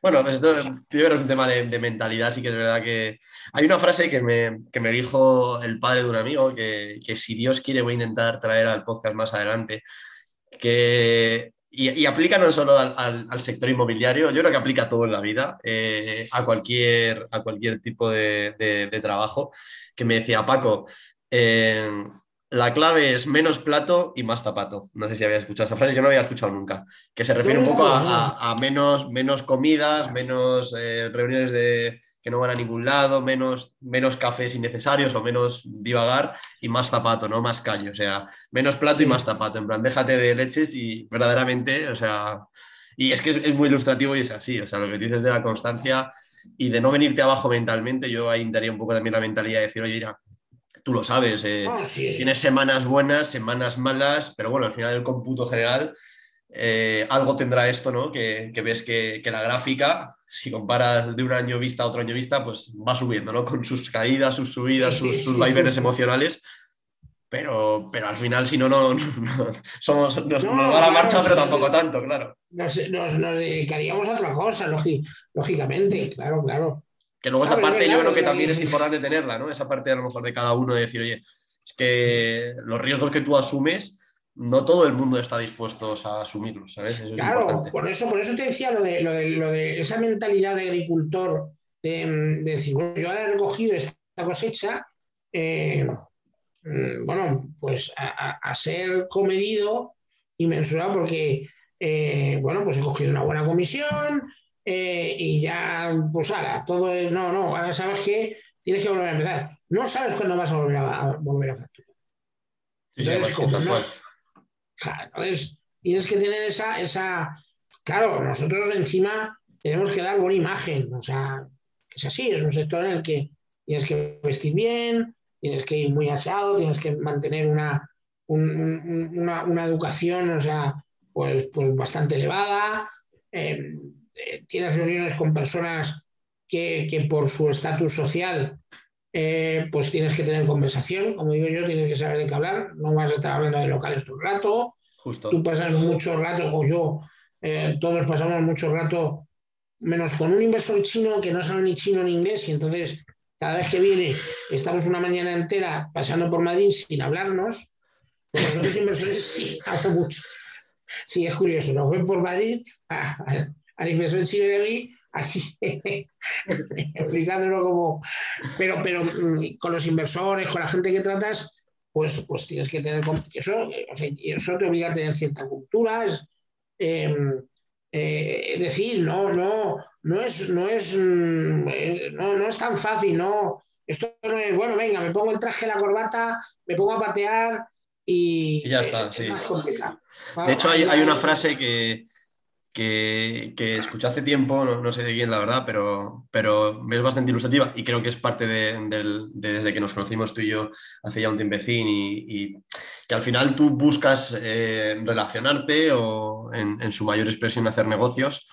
Bueno, pues esto primero es un tema de, mentalidad, sí que es verdad que hay una frase que me, que me dijo el padre de un amigo, que, que, si Dios quiere voy a intentar traer al podcast más adelante, que, y, aplica no solo al, sector inmobiliario, yo creo que aplica a todo en la vida, eh, a, cualquier, a cualquier tipo de, trabajo, que me decía Paco, eh, la clave es menos plato y más zapato. No sé si había escuchado esa frase, yo no había escuchado nunca, que se refiere un poco a, menos, menos comidas, menos eh, reuniones de, que no van a ningún lado, menos, menos cafés innecesarios o menos divagar y más zapato, ¿no? Más caño, o sea, menos plato y más zapato, en plan, déjate de leches y verdaderamente, o sea, y es que es, muy ilustrativo y es así, o sea, lo que dices de la constancia y de no venirte abajo mentalmente, yo ahí daría un poco también la mentalidad de decir, oye, mira, tú lo sabes, eh, Ah, sí. tienes semanas buenas, semanas malas, pero bueno, al final el cómputo general, eh, algo tendrá esto, ¿no? Que, que ves que, que la gráfica, si comparas de un año vista a otro año vista, pues va subiendo, ¿no? Con sus caídas, sus subidas, Sí, sus, sí, sus sí, vaivenes emocionales. Pero, pero al final, si no, no, no- <laughs> somos, nos, No, nos va la claro, marcha, pero tampoco tanto, claro. Nos, nos- nos dedicaríamos a otra cosa, lógi- lógicamente, claro, claro. Que luego esa parte yo creo que también es importante tenerla, ¿no? Esa parte a lo mejor de cada uno de decir, oye, es que los riesgos que tú asumes, no todo el mundo está dispuesto a asumirlos, ¿sabes? Eso es Claro, importante. por eso, por eso te decía lo de, lo de, lo de esa mentalidad de agricultor, de, de decir, bueno, yo ahora he recogido esta cosecha, eh, mm, bueno, pues a, a- a ser comedido y mensurado porque, eh, bueno, pues he cogido una buena comisión eh, y ya, pues ahora, todo es, no, no, ahora sabes que tienes que volver a empezar. No sabes cuándo vas a volver a, a volver a facturar. Sí, Entonces, Claro, tienes que tener esa, esa. Claro, nosotros encima tenemos que dar buena imagen. O sea, es así, es un sector en el que tienes que vestir bien, tienes que ir muy asado, tienes que mantener una, un- un- una, una educación, o sea, pues, pues bastante elevada. Eh, eh, tienes reuniones con personas que, que por su estatus social eh, pues tienes que tener conversación, como digo yo, tienes que saber de qué hablar, no vas a estar hablando de locales todo el rato, Justo. tú pasas mucho rato, o yo, eh, todos pasamos mucho rato, menos con un inversor chino que no sabe ni chino ni inglés, y entonces cada vez que viene estamos una mañana entera pasando por Madrid sin hablarnos, pues los inversores sí, hablo mucho. Sí, es curioso, nos ven por Madrid, a- a- al inversor chino de mí, así, explicándolo <laughs> como... Pero, pero mm, con los inversores, con la gente que tratas, pues, pues tienes que tener... Eso, o sea, eso te obliga a tener cierta cultura. Es, eh, eh, es decir, no, no, no es, no es, mm, eh, no, no es tan fácil, no. Esto no es, bueno, venga, me pongo el traje, la corbata, me pongo a patear y, Y ya está, es sí. más complicado. De hecho, hay, hay una frase que, que, que escuché hace tiempo, no, no sé de quién la verdad, pero, pero es bastante ilustrativa y creo que es parte de, desde que nos conocimos tú y yo hace ya un tiempecín y, y que al final tú buscas eh, relacionarte o en, en su mayor expresión hacer negocios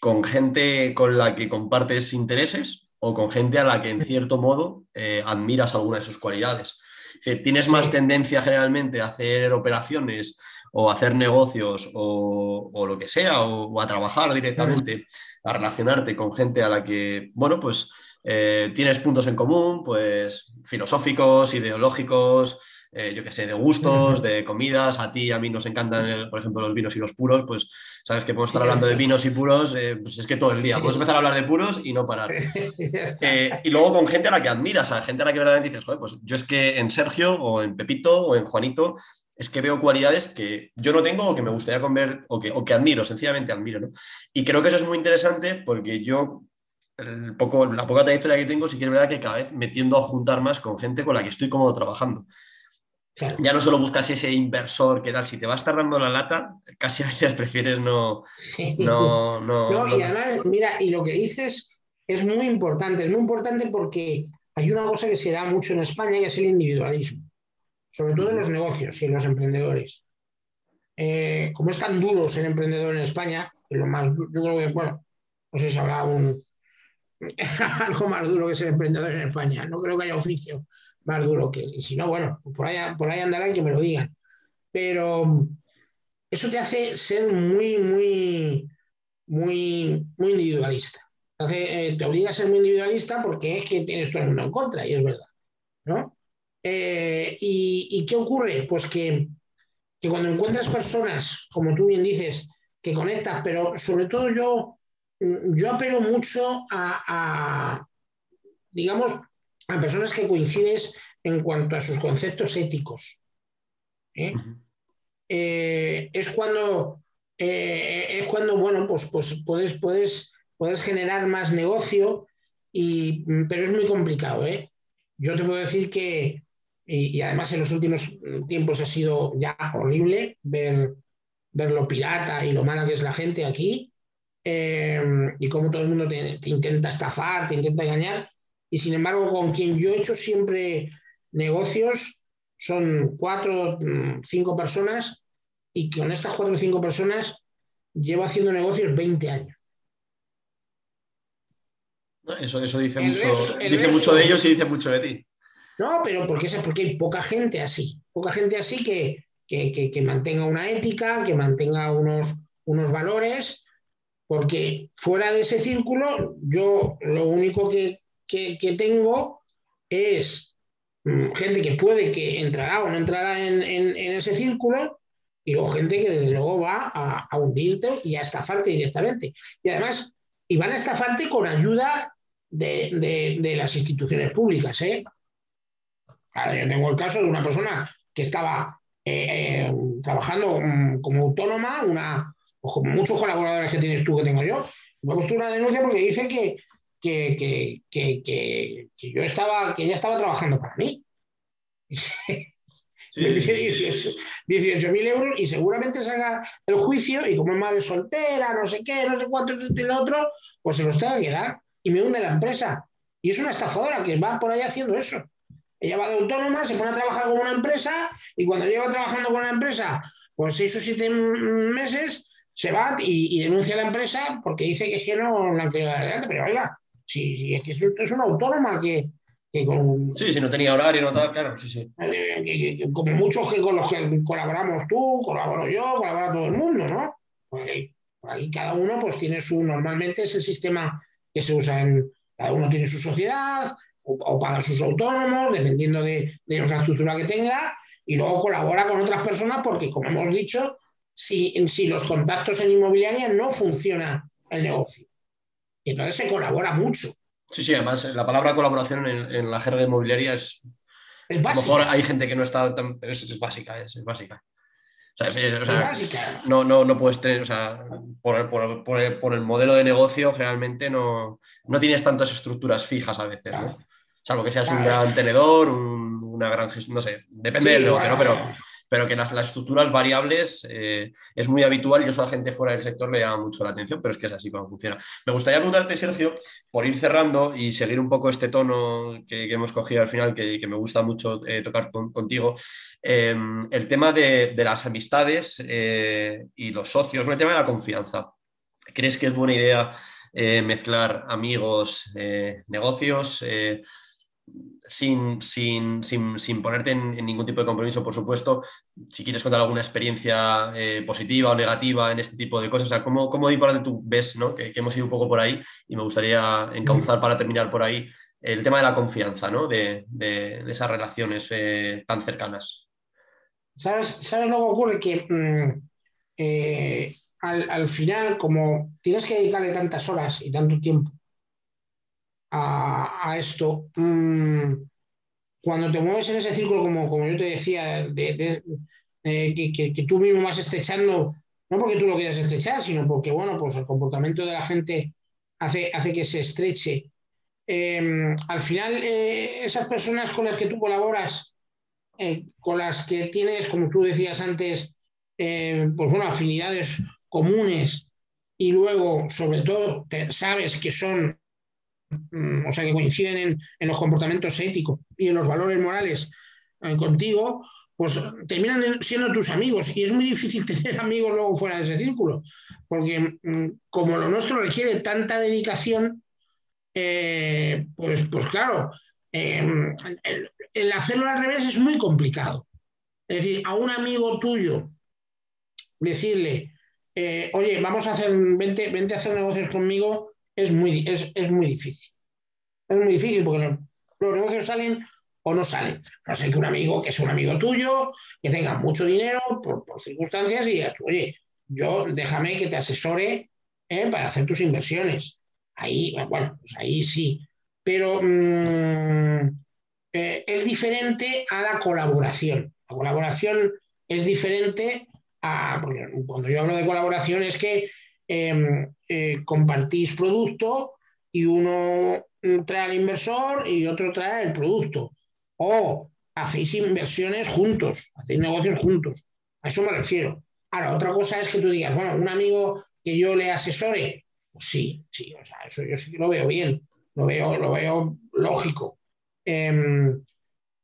con gente con la que compartes intereses o con gente a la que en cierto modo eh, admiras alguna de sus cualidades. Es decir, tienes más tendencia generalmente a hacer operaciones o a hacer negocios o, o lo que sea, o, o a trabajar directamente, a relacionarte con gente a la que, bueno, pues eh, tienes puntos en común, pues filosóficos, ideológicos, eh, yo qué sé, de gustos, de comidas. A ti y a mí nos encantan, eh, por ejemplo, los vinos y los puros, pues sabes que podemos estar hablando de vinos y puros, eh, pues es que todo el día. Podemos empezar a hablar de puros y no parar. <laughs> Eh, y luego con gente a la que admiras, a gente a la que verdaderamente dices, joder, pues yo es que en Sergio o en Pepito o en Juanito es que veo cualidades que yo no tengo o que me gustaría conver o que, o que admiro, sencillamente admiro, ¿no? Y creo que eso es muy interesante porque yo, el poco, la poca trayectoria que tengo, sí que es verdad que cada vez me tiendo a juntar más con gente con la que estoy cómodo trabajando. Claro. Ya no solo buscas ese inversor que tal, si te vas tardando la lata, casi <laughs> a veces prefieres no, no, no, No, y no- además, mira, y lo que dices es muy importante, es muy importante porque hay una cosa que se da mucho en España y es el individualismo, sobre todo en los negocios y en los emprendedores. Eh, como es tan duro ser emprendedor en España, lo más, yo creo que, bueno, no sé si habrá un, <laughs> algo más duro que ser emprendedor en España, no creo que haya oficio más duro que, y si no, bueno, por ahí, por ahí andarán que me lo digan. Pero eso te hace ser muy, muy, muy, muy individualista. Entonces, eh, te obliga a ser muy individualista porque es que tienes todo el mundo en contra, y es verdad. ¿no? Eh, y, ¿Y qué ocurre? Pues que, que cuando encuentras personas, como tú bien dices, que conectas, pero sobre todo yo, mm, yo apelo mucho a, a, digamos, a personas que coincides en cuanto a sus conceptos éticos. ¿eh? Eh, es cuando, eh, es cuando, bueno, pues, pues puedes, puedes, puedes generar más negocio, y, pero es muy complicado. ¿eh? Yo te puedo decir que, y, y, además en los últimos tiempos ha sido ya horrible ver, ver lo pirata y lo mala que es la gente aquí, eh, y cómo todo el mundo te, te, intenta estafar, te intenta engañar, y sin embargo con quien yo he hecho siempre negocios son cuatro, mm, cinco personas y con estas cuatro o cinco personas llevo haciendo negocios 20 años. Eso, eso dice, mucho, dice mucho de ellos y dice mucho de ti. No, pero porque, porque hay poca gente así, poca gente así que, que, mantenga una ética, que mantenga unos, unos valores, porque fuera de ese círculo yo lo único que, tengo es mm, gente que puede que entrará o no entrará en, ese círculo y luego gente que desde luego va a, hundirte y a estafarte directamente. Y además, y van a estafarte con ayuda de, las instituciones públicas. ¿eh? Yo tengo el caso de una persona que estaba eh, trabajando mm, como autónoma, una, pues como muchos colaboradores que tienes tú que tengo yo. Me ha puesto una denuncia porque dice que, que, que, que, yo estaba, que ella estaba trabajando para mí. Me dice 18.000 euros y seguramente salga el juicio y como es madre soltera, no sé qué, no sé cuánto, y lo otro, pues se los tenga que dar y me hunde la empresa. Y es una estafadora que va por ahí haciendo eso. Ella va de autónoma, se pone a trabajar con una empresa y cuando lleva trabajando con una empresa por seis o siete meses, se va y, denuncia a la empresa porque dice que es que no la han querido dar adelante. Pero oiga, si, es que es una autónoma que, con, Sí, si no tenía horario, no tal, claro, sí, sí. Eh, como muchos que con los que colaboramos tú, colaboro yo, colabora todo el mundo, ¿no? Pues ahí cada uno pues tiene su, normalmente es el sistema que se usa en, cada uno tiene su sociedad, o, paga sus autónomos, dependiendo de, de la infraestructura que tenga, y luego colabora con otras personas porque, como hemos dicho, si, si los contactos en inmobiliaria no funciona el negocio. Y entonces se colabora mucho. Sí, sí, además la palabra colaboración en, la jerga inmobiliaria es... Es básica. A lo mejor hay gente que no está tan... Es, básica, es, básica. O sea, no, no, no puedes tener, o sea, por, por, por, el, modelo de negocio generalmente no, no tienes tantas estructuras fijas a veces, ¿no? Salvo que seas un gran tenedor, una gran gestión, no sé, depende del negocio, ¿no? Pero, pero que las, las estructuras variables eh, es muy habitual y eso a la gente fuera del sector le llama mucho la atención, pero es que es así como funciona. Me gustaría preguntarte, Sergio, por ir cerrando y seguir un poco este tono que, hemos cogido al final, que, que me gusta mucho eh, tocar contigo, em, el tema de, de las amistades eh, y los socios, el tema de la confianza. ¿Crees que es buena idea mezclar amigos, negocios? Sin, sin, sin, sin, ponerte en, ningún tipo de compromiso, por supuesto, si quieres contar alguna experiencia eh, positiva o negativa en este tipo de cosas, o sea, ¿cómo, cómo por tú ves ¿no? que, hemos ido un poco por ahí y me gustaría encauzar para terminar por ahí el tema de la confianza, ¿no? de, de, esas relaciones eh, tan cercanas? ¿Sabes, ¿Sabes, lo que ocurre? Que mm, eh, al, al final, como tienes que dedicarle tantas horas y tanto tiempo a, esto, mm, cuando te mueves en ese círculo, como, como yo te decía, de, que, tú mismo vas estrechando, no porque tú lo quieras estrechar, sino porque, bueno, pues el comportamiento de la gente hace, hace que se estreche. Em, al final, eh, esas personas con las que tú colaboras, eh, con las que tienes, como tú decías antes, eh, pues bueno, afinidades comunes y luego, sobre todo, sabes que son o sea, que coinciden en, los comportamientos éticos y en los valores morales eh, contigo, pues terminan siendo tus amigos. Y es muy difícil <laughs> tener amigos luego fuera de ese círculo, porque mm, como lo nuestro requiere tanta dedicación, eh, pues, pues claro, em, el, hacerlo al revés es muy complicado. Es decir, a un amigo tuyo, decirle, eh, oye, vamos a hacer, vente a hacer negocios conmigo, es muy, es, muy difícil. Es muy difícil porque los, negocios salen o no salen. No sé que un amigo que es un amigo tuyo, que tenga mucho dinero por, circunstancias y digas, oye, yo déjame que te asesore ¿eh? para hacer tus inversiones. Ahí, bueno, pues ahí sí. Pero mm, eh, es diferente a la colaboración. La colaboración es diferente a, porque cuando yo hablo de colaboración es que Em, eh, compartís producto y uno trae al inversor y otro trae el producto. O hacéis inversiones juntos, hacéis negocios juntos. A eso me refiero. Ahora, otra cosa es que tú digas, bueno, un amigo que yo le asesore, pues sí, sí, o sea, eso yo sí que lo veo bien, lo veo, lo veo lógico. Em,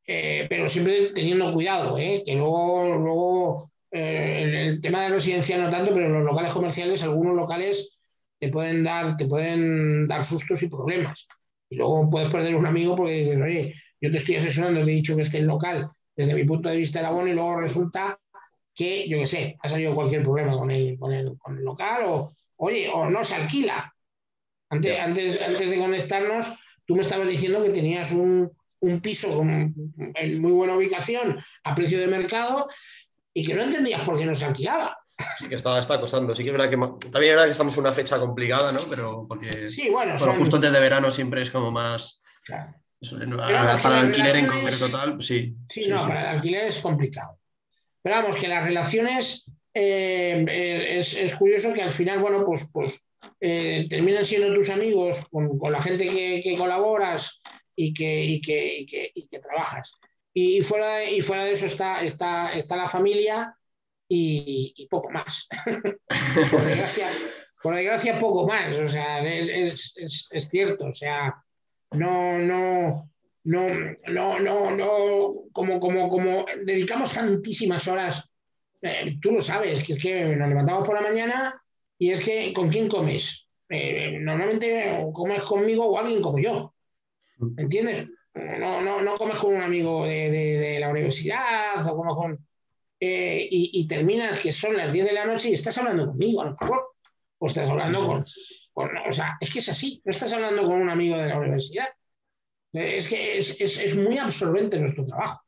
pero siempre teniendo cuidado, que luego, luego el tema de residencia no tanto, pero los locales comerciales, algunos locales te pueden dar, te pueden dar sustos y problemas. Y luego puedes perder un amigo porque dices, oye, yo te estoy asesorando, te he dicho que este local, desde mi punto de vista era bueno, y luego resulta que, yo qué sé, ha salido cualquier problema con el, con el, con el local, o, oye, o no se alquila. Antes, antes, antes de conectarnos, tú me estabas diciendo que tenías un, un piso con, en muy buena ubicación a precio de mercado y que no entendías por qué no se alquilaba. Sí, que está, está costando. Sí que es verdad que también es verdad que estamos en una fecha complicada, ¿no? Pero porque sí, bueno, justo antes de verano siempre es como más. Para el alquiler en concreto tal, sí. Sí, no, para el alquiler es complicado. Pero vamos, que las relaciones eh, eh, es, curioso que al final, bueno, pues, pues eh, terminan siendo tus amigos con, la gente que, colaboras y que, que, trabajas. Y fuera, y fuera de eso está, está, está la familia y, poco más. <laughs> por, desgracia, poco más. O sea, es, cierto. O sea, no, no, no, no, no, no, como, como, como dedicamos tantísimas horas, eh, tú lo sabes, que es que nos levantamos por la mañana y es que ¿con quién comes? Eh, normalmente comes conmigo o alguien como yo. ¿Entiendes? No, no, no comes con un amigo de, de la universidad o comes con eh, y, terminas que son las 10 de la noche y estás hablando conmigo, a lo mejor. O estás hablando con, O sea, es que es así. No estás hablando con un amigo de la universidad. Eh, es que es, muy absorbente nuestro trabajo.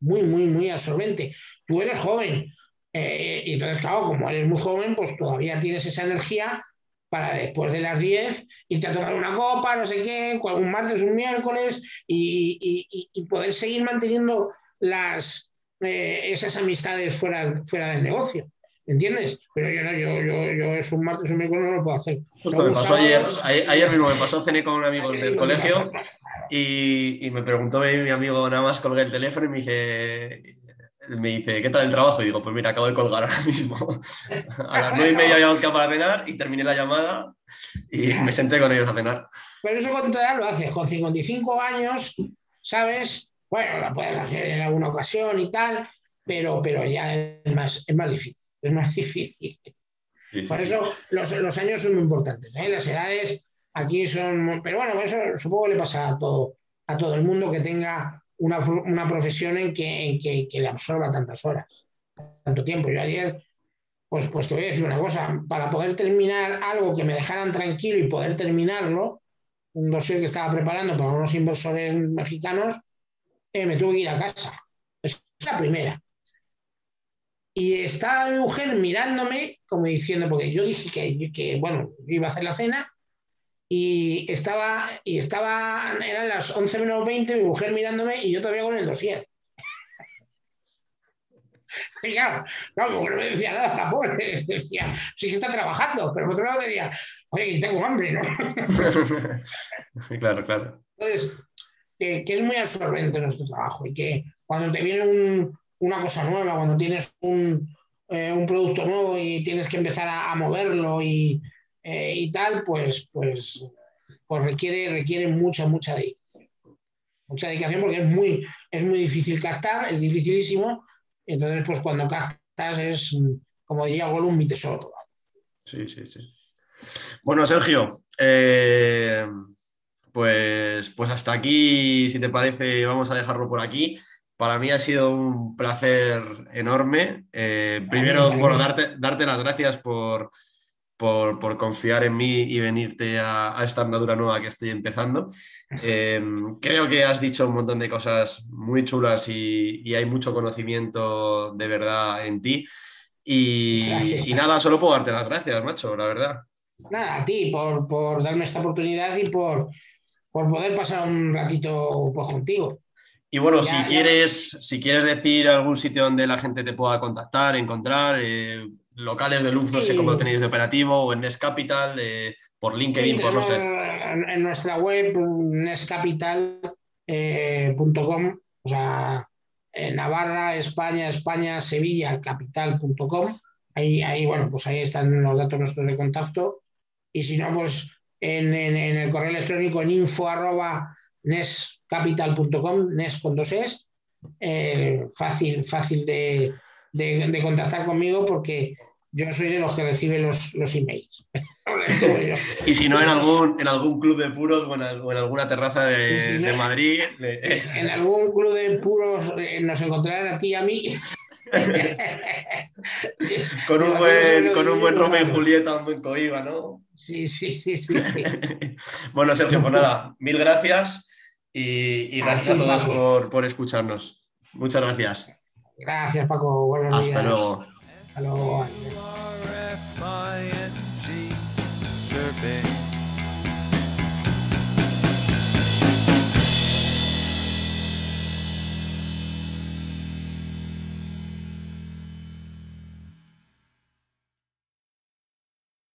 Muy, muy, muy absorbente. Tú eres joven. Eh, y entonces, claro, como eres muy joven, pues todavía tienes esa energía para después de las 10 irte a tomar una copa, no sé qué, un martes, un miércoles, y, y poder seguir manteniendo las, eh, esas amistades fuera, fuera del negocio. ¿Entiendes? Pero yo no, yo, yo, yo es un martes, un miércoles no lo puedo hacer. Justo me pasó ayer, ayer mismo me pasó, cené con un amigo del colegio y, y, me preguntó mi, amigo, nada más colgué el teléfono y me dije, me dice, ¿qué tal el trabajo? Y digo, pues mira, acabo de colgar ahora <laughs> mismo. A las nueve y media habíamos quedado para cenar y terminé la llamada y me senté con ellos a cenar. Pero eso con toda lo haces, con 55 años, ¿sabes? Bueno, la puedes hacer en alguna ocasión y tal, pero, pero ya es más, es más difícil. Es más <laughs> difícil. Por eso los, los, años son muy importantes. ¿eh? Las edades aquí son. Pero bueno, eso supongo que le pasa a todo, a todo el mundo que tenga una, una profesión en, que, en que, que, le absorba tantas horas, tanto tiempo. Yo ayer, pues, pues te voy a decir una cosa: para poder terminar algo que me dejaran tranquilo y poder terminarlo, un dossier que estaba preparando para unos inversores mexicanos, eh, me tuve que ir a casa. Es la primera. Y estaba mi mujer mirándome, como diciendo, porque yo dije que, que bueno, iba a hacer la cena, y estaba, y estaba, eran las 11 menos 20, mi mujer mirándome y yo todavía con el dossier. <laughs> Y claro, no, no me decía nada, pobre. <laughs> Decía, sí que está trabajando, pero por otro lado decía, oye, tengo hambre, ¿no? <laughs> claro, claro. Entonces, que, es muy absorbente nuestro trabajo y que cuando te viene una cosa nueva, cuando tienes eh, un, producto nuevo y tienes que empezar a, moverlo y, eh, y, tal, pues, pues, pues requiere, requiere mucha, mucha dedicación. Mucha dedicación porque es muy, es muy difícil captar, es dificilísimo. Entonces, pues cuando captas es, como diría Gollum, mi tesoro. Sí, sí, sí. Bueno, Sergio, eh, pues, pues hasta aquí, si te parece, vamos a dejarlo por aquí. Para mí ha sido un placer enorme. Eh, primero, bueno, darte, darte las gracias por, por, confiar en mí y venirte a, esta andadura nueva que estoy empezando. Em, creo que has dicho un montón de cosas muy chulas y, hay mucho conocimiento de verdad en ti. Y, y, nada, solo puedo darte las gracias, macho, la verdad. Nada, a ti por, por darme esta oportunidad y por, por poder pasar un ratito pues, contigo. Y bueno, si, Quieres, si quieres decir algún sitio donde la gente te pueda contactar, encontrar, eh, locales de luz, no sé cómo lo tenéis de operativo, o en Nescapital, eh, por LinkedIn, por no sé. En, nuestra web, nescapital.com, eh, o sea, en Navarra, España, España, Sevilla, capital.com. Ahí, ahí, bueno, pues ahí están los datos nuestros de contacto. Y si no, pues en, el correo electrónico en info nescapital.com, nes con dos es, eh, fácil, fácil de, de, contactar conmigo porque yo soy de los que reciben los, los emails. <laughs> y si no en algún, en algún club de puros o en, alguna terraza de, Madrid. En algún club de puros eh, nos encontrarán a ti y a mí. <laughs> con un buen, con un buen Romeo y Julieta, un buen Coiba, ¿no? Sí, sí, sí, sí. <laughs> bueno, Sergio, pues nada, mil gracias y, gracias a, todos por, por, escucharnos. Muchas gracias. Gracias, Paco. Hasta luego. Hello.